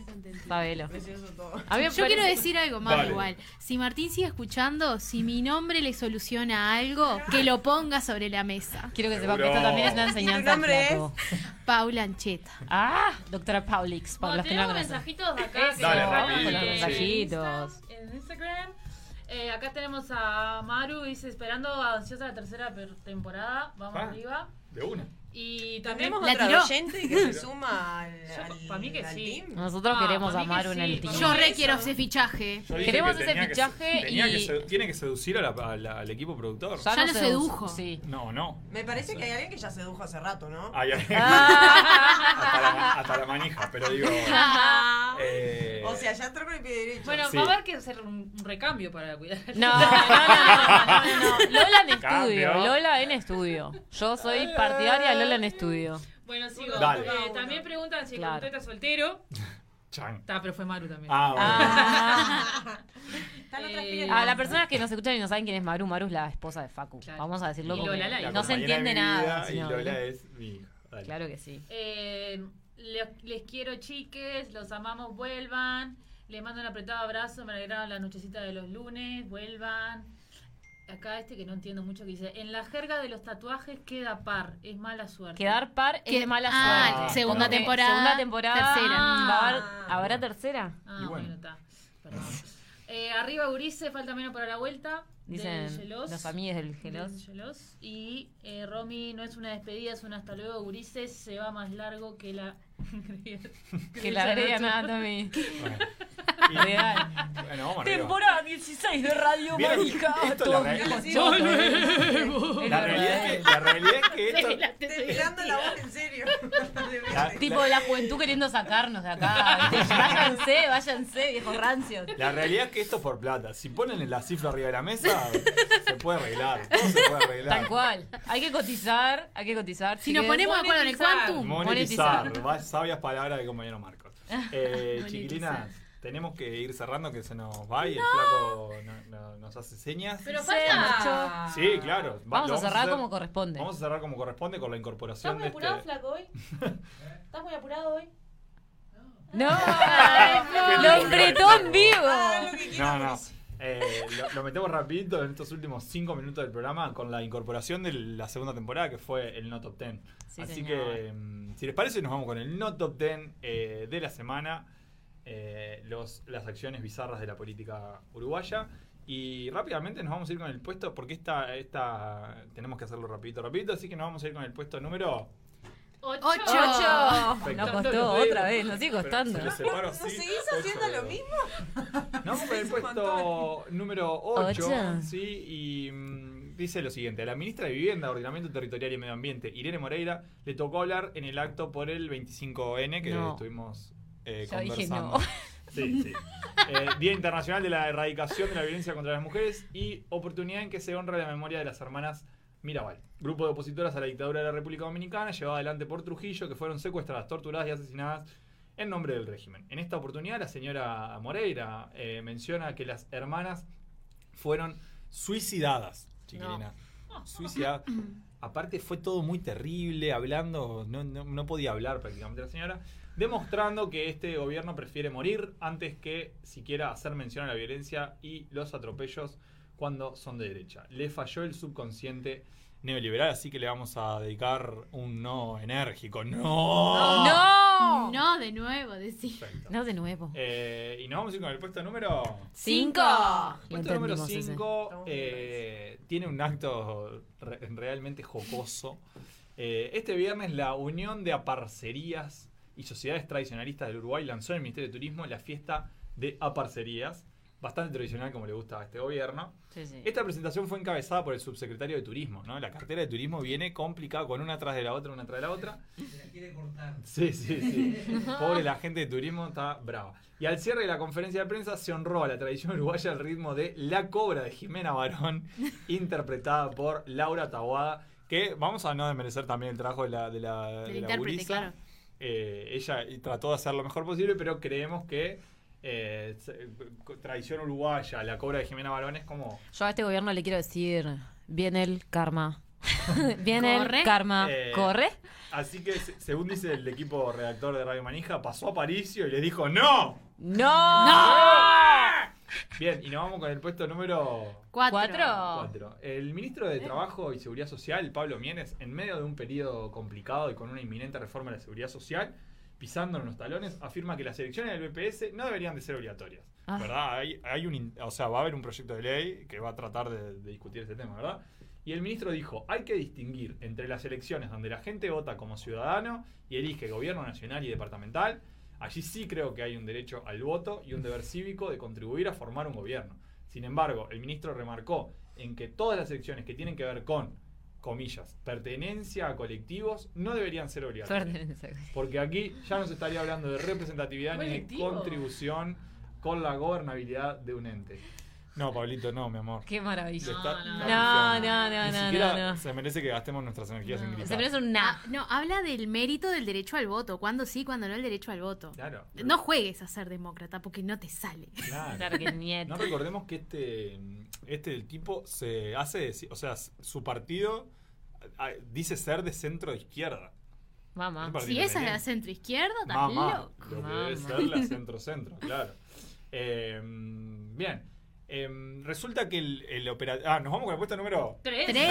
Sabelo. Precioso todo. A mí Yo quiero decir algo más igual. Si Martín sigue escuchando, si mi nombre le soluciona algo, que lo ponga sobre la mesa. Quiero que sepa que esto también es una <laughs> ¿Y enseñanza. tu nombre flaco. Paula Ancheta. Ah, doctora Paulix, para los que no la tenemos mensajitos de acá. que Dale, con los en mensajitos. En Instagram. Eh, acá tenemos a Maru, dice, esperando ansiosa la tercera temporada. Vamos Ah. arriba. De una. Y también ¿Tenemos la otra tiró. oyente que se suma al, al- para mí que al sí. team? Nosotros Ah, queremos para a mí que en sí, el para team. mí Yo re quiero ese fichaje. Yo dije Queremos que ese tenía que fichaje tenía y- que se- tiene que seducir a la- a la- al equipo productor. Ya lo sedujo. Sí. No, no. Me parece que hay alguien que ya sedujo hace rato, ¿no? Ay, ay. Ah. <laughs> hasta, la, hasta la manija, pero digo. <laughs> eh, O sea, ya entró con el pie derecho. Bueno, Sí. va a haber que hacer un un recambio para cuidar. No, no, no, no, no, no, no. <laughs> Lola en Cambio. estudio, Lola en estudio. Yo soy partidaria de Lola en estudio. Bueno, sigo. Dale. Eh, también preguntan si el Claro. está soltero. <laughs> Está, pero fue Maru también. Ah, bueno. Ah. Eh, piernas. A las personas que nos escuchan y no saben quién es Maru, Maru es la esposa de Facu. Claro. Vamos a decirlo como no se entiende nada. Y Lola es mi hija. Dale. Claro que sí. Eh, le- les quiero chiques, los amamos, vuelvan. Les mando un apretado abrazo, me alegraron la nochecita de los lunes, vuelvan. Acá este que no entiendo mucho que dice, en la jerga de los tatuajes queda par, es mala suerte. Quedar par es mala ah, suerte. segunda temporada, Segunda temporada. tercera. ¿Va a haber- ¿Habrá tercera? Ah, Y bueno, bueno. está. Perdón. Eh, arriba Urice, falta menos para la vuelta. Dicen los amigos del Del Gelos. Gelos. Y eh, Romy, no es una despedida, es un hasta luego. Ulises se va más largo que la. <laughs> Que la agrega Anatomy. Bueno. Real. Bueno, vamos arriba. Temporada 16 de Radio Todo la La realidad, es que, la realidad es que esto. Estoy mirando la voz en serio. <laughs> la- Tipo la juventud queriendo sacarnos de acá. Váyanse, váyanse, viejos rancios. La realidad es que esto es por plata. Si ponen la cifra arriba de la mesa, se puede arreglar. Todo se puede arreglar. Tal cual. Hay que cotizar, hay que cotizar. Si nos ponemos de acuerdo en el monetizar. quantum. Monetizar. Va- Sabias palabras del compañero Marcos. <laughs> Eh, chiquilinas, tenemos que ir cerrando que se nos va y el flaco no- no- nos hace señas. Pero falta. Sí, claro. Va- Vamos lo a cerrar hacer- como corresponde. Vamos a cerrar como corresponde con la ¿Estás incorporación muy de apurado, este. flaco, hoy? <laughs> ¿Estás muy apurado hoy? No, <laughs> lo apretó en vivo. No, no. Eh, lo, lo metemos rapidito en estos últimos 5 minutos del programa con la incorporación de la segunda temporada que fue el No Top 10. Sí, Así señor. que, mm, si les parece, nos vamos con el No Top 10 eh, de la semana. eh, los, las acciones bizarras de la política uruguaya. Y rápidamente nos vamos a ir con el puesto, porque esta, esta tenemos que hacerlo rapidito, rapidito. Así que nos vamos a ir con el puesto número... Ocho. Ocho. Perfecto. Nos costó otra vez, nos sigue Pero costando. si lo separo ¿No así, seguís haciendo lo mismo? Nos vamos con el puesto número 8, Ocho. ¿sí? Y mm, dice lo siguiente. A la ministra de Vivienda, Ordenamiento Territorial y Medio Ambiente, Irene Moreira, le tocó hablar en el acto por el 25N que No. estuvimos eh, dije conversando. no. <laughs> Sí, sí. Eh, Día Internacional de la Erradicación de la Violencia contra las Mujeres y oportunidad en que se honra la memoria de las hermanas Mirabal. Grupo de opositoras a la dictadura de la República Dominicana llevado adelante por Trujillo que fueron secuestradas, torturadas y asesinadas en nombre del régimen. En esta oportunidad la señora Moreira eh, menciona que las hermanas fueron suicidadas, chiquilinas. Suicidadas. <clears throat> Aparte fue todo muy terrible, hablando, no, no- no podía hablar prácticamente la señora, demostrando que este gobierno prefiere morir antes que siquiera hacer mención a la violencia y los atropellos cuando son de derecha. Le falló el subconsciente neoliberal, así que le vamos a dedicar un no enérgico. ¡No! ¡No! No, de nuevo, decir. Perfecto. No de nuevo. Eh, y nos vamos a ir con el puesto número... Cinco. Puesto número entendimos ese. 5 tiene un acto re- realmente jocoso. Eh, este viernes la Unión de Aparcerías y Sociedades Tradicionalistas del Uruguay lanzó en el Ministerio de Turismo la fiesta de Aparcerías, bastante tradicional como le gusta a este gobierno. Sí, sí. Esta presentación fue encabezada por el subsecretario de Turismo, ¿no? La cartera de turismo viene complicada con una atrás de la otra, una atrás de la otra. Sí, sí, sí. <laughs> Pobre la gente de turismo está brava. Y al cierre de la conferencia de prensa se honró a la tradición uruguaya al ritmo de La Cobra de Jimena Barón, <laughs> interpretada por Laura Taboada, que vamos a no desmerecer también el trabajo de la, de la, de la intérprete, gurisa. claro. Eh, ella trató de hacer lo mejor posible, pero creemos que eh, tradición uruguaya, La Cobra de Jimena Barón es como... Yo a este gobierno le quiero decir, viene el karma. <laughs> viene ¿Corre? el karma. Eh, ¿Corre? Así que, se- según dice el equipo redactor de Radio Manija, pasó a Paricio y le dijo ¡No! ¡No! Bien, y nos vamos con el puesto número Cuatro. ¿Cuatro? 4. El ministro de Trabajo y Seguridad Social, Pablo Mienes, en medio de un periodo complicado y con una inminente reforma de la seguridad social, pisando en los talones, afirma que las elecciones del BPS no deberían de ser obligatorias. Ah. ¿Verdad? Hay, hay un, o sea, va a haber un proyecto de ley que va a tratar de, de discutir ese tema, ¿verdad? Y el ministro dijo, hay que distinguir entre las elecciones donde la gente vota como ciudadano y elige gobierno nacional y departamental. Allí sí creo que hay un derecho al voto y un deber cívico de contribuir a formar un gobierno. Sin embargo, el ministro remarcó en que todas las elecciones que tienen que ver con, comillas, pertenencia a colectivos no deberían ser. Pertenencia. Porque aquí ya no se estaría hablando de representatividad ni de contribución con la gobernabilidad de un ente. No, Pablito, no, mi amor. Qué maravilla. Está- No, no, no, no, Ni no, siquiera no, no. se merece que gastemos nuestras energías en gritar. Se merece un nah. Ah, no, habla del mérito del derecho al voto. Cuando sí, cuando no el derecho al voto. Claro. No juegues a ser demócrata porque no te sale. Claro. Claro que nieto. No recordemos que este, este del tipo se hace, o sea, su partido dice ser de centro izquierda. Mamá. Partido Si esa es la centro izquierda, loco. lo que Mamá. debe ser la centro-centro, claro. <laughs> Eh, bien. Eh, resulta que el, el operativo. Ah, nos vamos con el puesto número. Tres. Tres.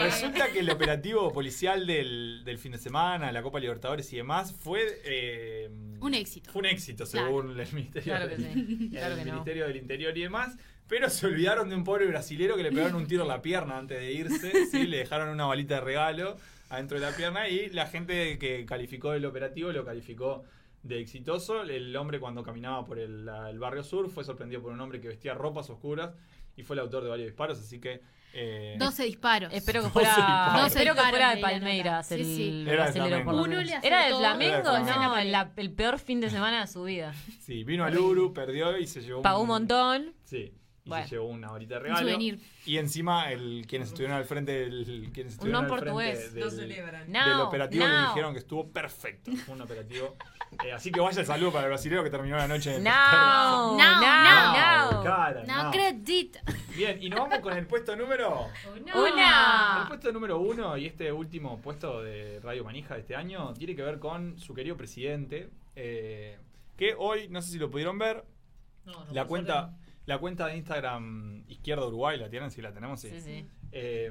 Resulta que el operativo policial del, del fin de semana, la Copa Libertadores y demás, fue. eh, Un éxito. Fue un éxito, Claro. según el Ministerio, Claro que del, sí. <laughs> el Claro que no. Ministerio del Interior y demás. Pero se olvidaron de un pobre brasilero que le pegaron un tiro en la pierna antes de irse. ¿sí? Le dejaron una balita de regalo adentro de la pierna y la gente que calificó el operativo lo calificó de exitoso. El hombre cuando caminaba por el, el barrio sur fue sorprendido por un hombre que vestía ropas oscuras y fue el autor de varios disparos, así que... eh, 12 disparos. Espero que 12 fuera, disparos. espero que 12 fuera de Palmeiras sí, el. Era lo Flamengo. menos. Uno le Era de. Flamengo, no, la- el peor fin de semana de su vida. Sí, vino al Uru, perdió y se llevó Pagó un montón. Sí, y Bueno. se llevó una varita de Un regalo. souvenir. Y encima, el, quienes estuvieron al frente del, quienes Un estuvieron al frente portugués. del, Lo celebran. del No, operativo le no. dijeron que estuvo perfecto. Fue un operativo. <laughs> Eh, así que vaya el saludo para el brasileño que terminó la noche en No, No, no, no. no. Cara, No no. acredito. Bien, y nos vamos con el puesto número. El Una. puesto número uno y este último puesto de Radio Manija de este año tiene que ver con su querido presidente. eh, que hoy, no sé si lo pudieron ver, No, no, la cuenta, la cuenta de Instagram Izquierda Uruguay, ¿la tienen? Si la tenemos, sí. Sí, sí. Eh,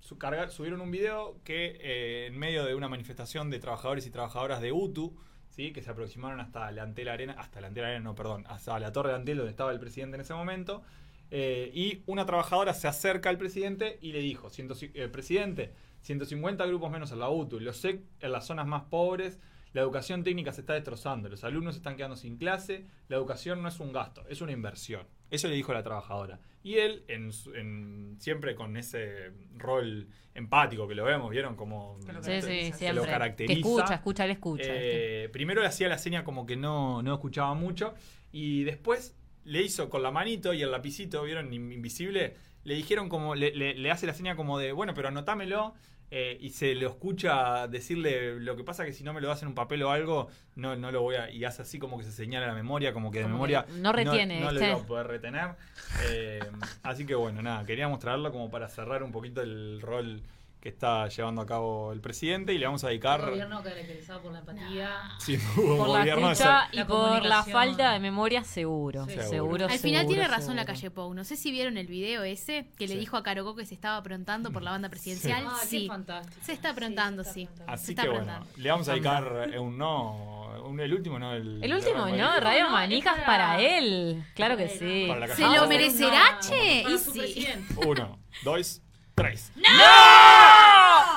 su- cargar- subieron un video que eh, en medio de una manifestación de trabajadores y trabajadoras de UTU, ¿sí? que se aproximaron hasta la Antel Arena, hasta la Antel Arena, no, perdón, hasta la Torre de Antel donde estaba el presidente en ese momento, eh, y una trabajadora se acerca al presidente y le dijo, "Ciento ci- eh, presidente, 150 grupos menos en la UTU, lo sé en las zonas más pobres, la educación técnica se está destrozando, los alumnos están quedando sin clase, la educación no es un gasto, es una inversión. Eso le dijo la trabajadora. Y él, en, su- en- siempre con ese rol empático que lo vemos, ¿vieron? Como Que lo Sí, sí, que lo siempre. Que caracteriza. escucha, escucha, él escucha. Eh, primero le hacía la seña como que no, no escuchaba mucho y después le hizo con la manito y el lapicito, ¿vieron? In- Invisible, le dijeron como, le, le- le hace la seña como de, bueno, pero anotámelo eh, y se lo escucha decirle, lo que pasa que si no me lo das en un papel o algo, no, no lo voy a, y hace así como que se señala la memoria, como que de Como memoria que no retiene, no, lo ¿viste? iba a poder retener. Eh, así que bueno, nada, queríamos traerlo como para cerrar un poquito el rol que está llevando a cabo el presidente y le vamos a dedicar... Un gobierno caracterizado por la empatía. Sí, hubo un por la gobierno de escucha y La por la falta de memoria, seguro. Sí. Seguro, Seguro. Al final seguro, tiene razón la calle Pou. No sé si vieron el video ese que le Sí. dijo a Carocó que se estaba aprontando por la banda presidencial. Ah, qué Sí. fantástico. Se está aprontando, sí. está Así Se está que bueno, le vamos a dedicar un no, un- el último no, el, El último, ¿no? Radio Radio No, Manijas es para para- él. Claro que sí. ¿Se lo Ah, merecerá, No, che? Y sí. Uno, dos, tres.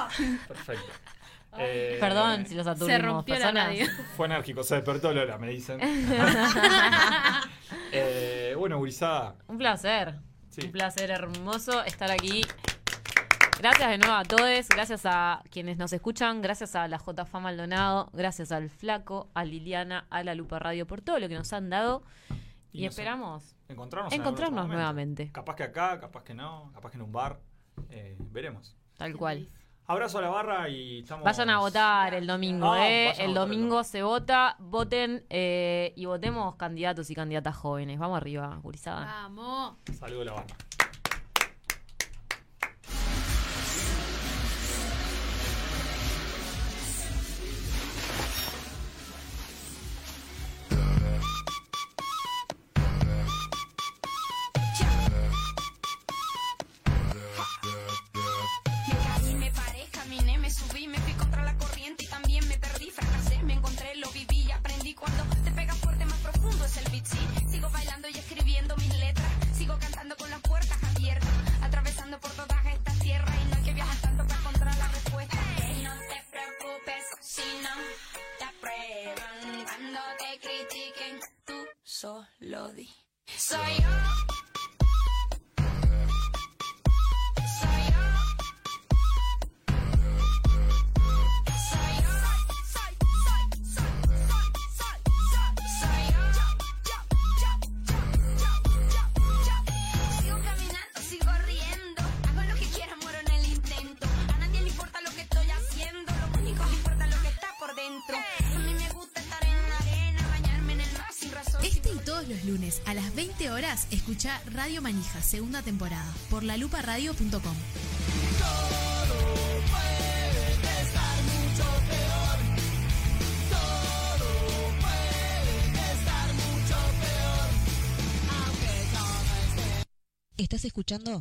<laughs> Perfecto. Eh, Perdón si los aturdimos. Se rompió la personas. <laughs> Fue enérgico, se despertó Lola, me dicen. <laughs> Eh, bueno, Gurizada, Un placer. Sí. Un placer hermoso estar aquí. Gracias de nuevo a todos, gracias a quienes nos escuchan, gracias a la JFA Maldonado, gracias al Flaco, a Liliana, a la Lupa Radio por todo lo que nos han dado y, esperamos encontrarnos, encontrarnos nuevamente, Capaz que acá, capaz que no, capaz que en un bar. Eh, veremos. tal cual. Abrazo a la barra y estamos. Vayan a votar el domingo, Ah, ¿eh? El domingo se vota, voten eh, y votemos candidatos y candidatas jóvenes. Vamos arriba, gurizada. Vamos. Saludo a la barra. Radio Manija, segunda temporada, por laluparradio.com. Todo puede estar mucho peor. Todo puede estar mucho peor. Aunque todo esté... ¿Estás escuchando?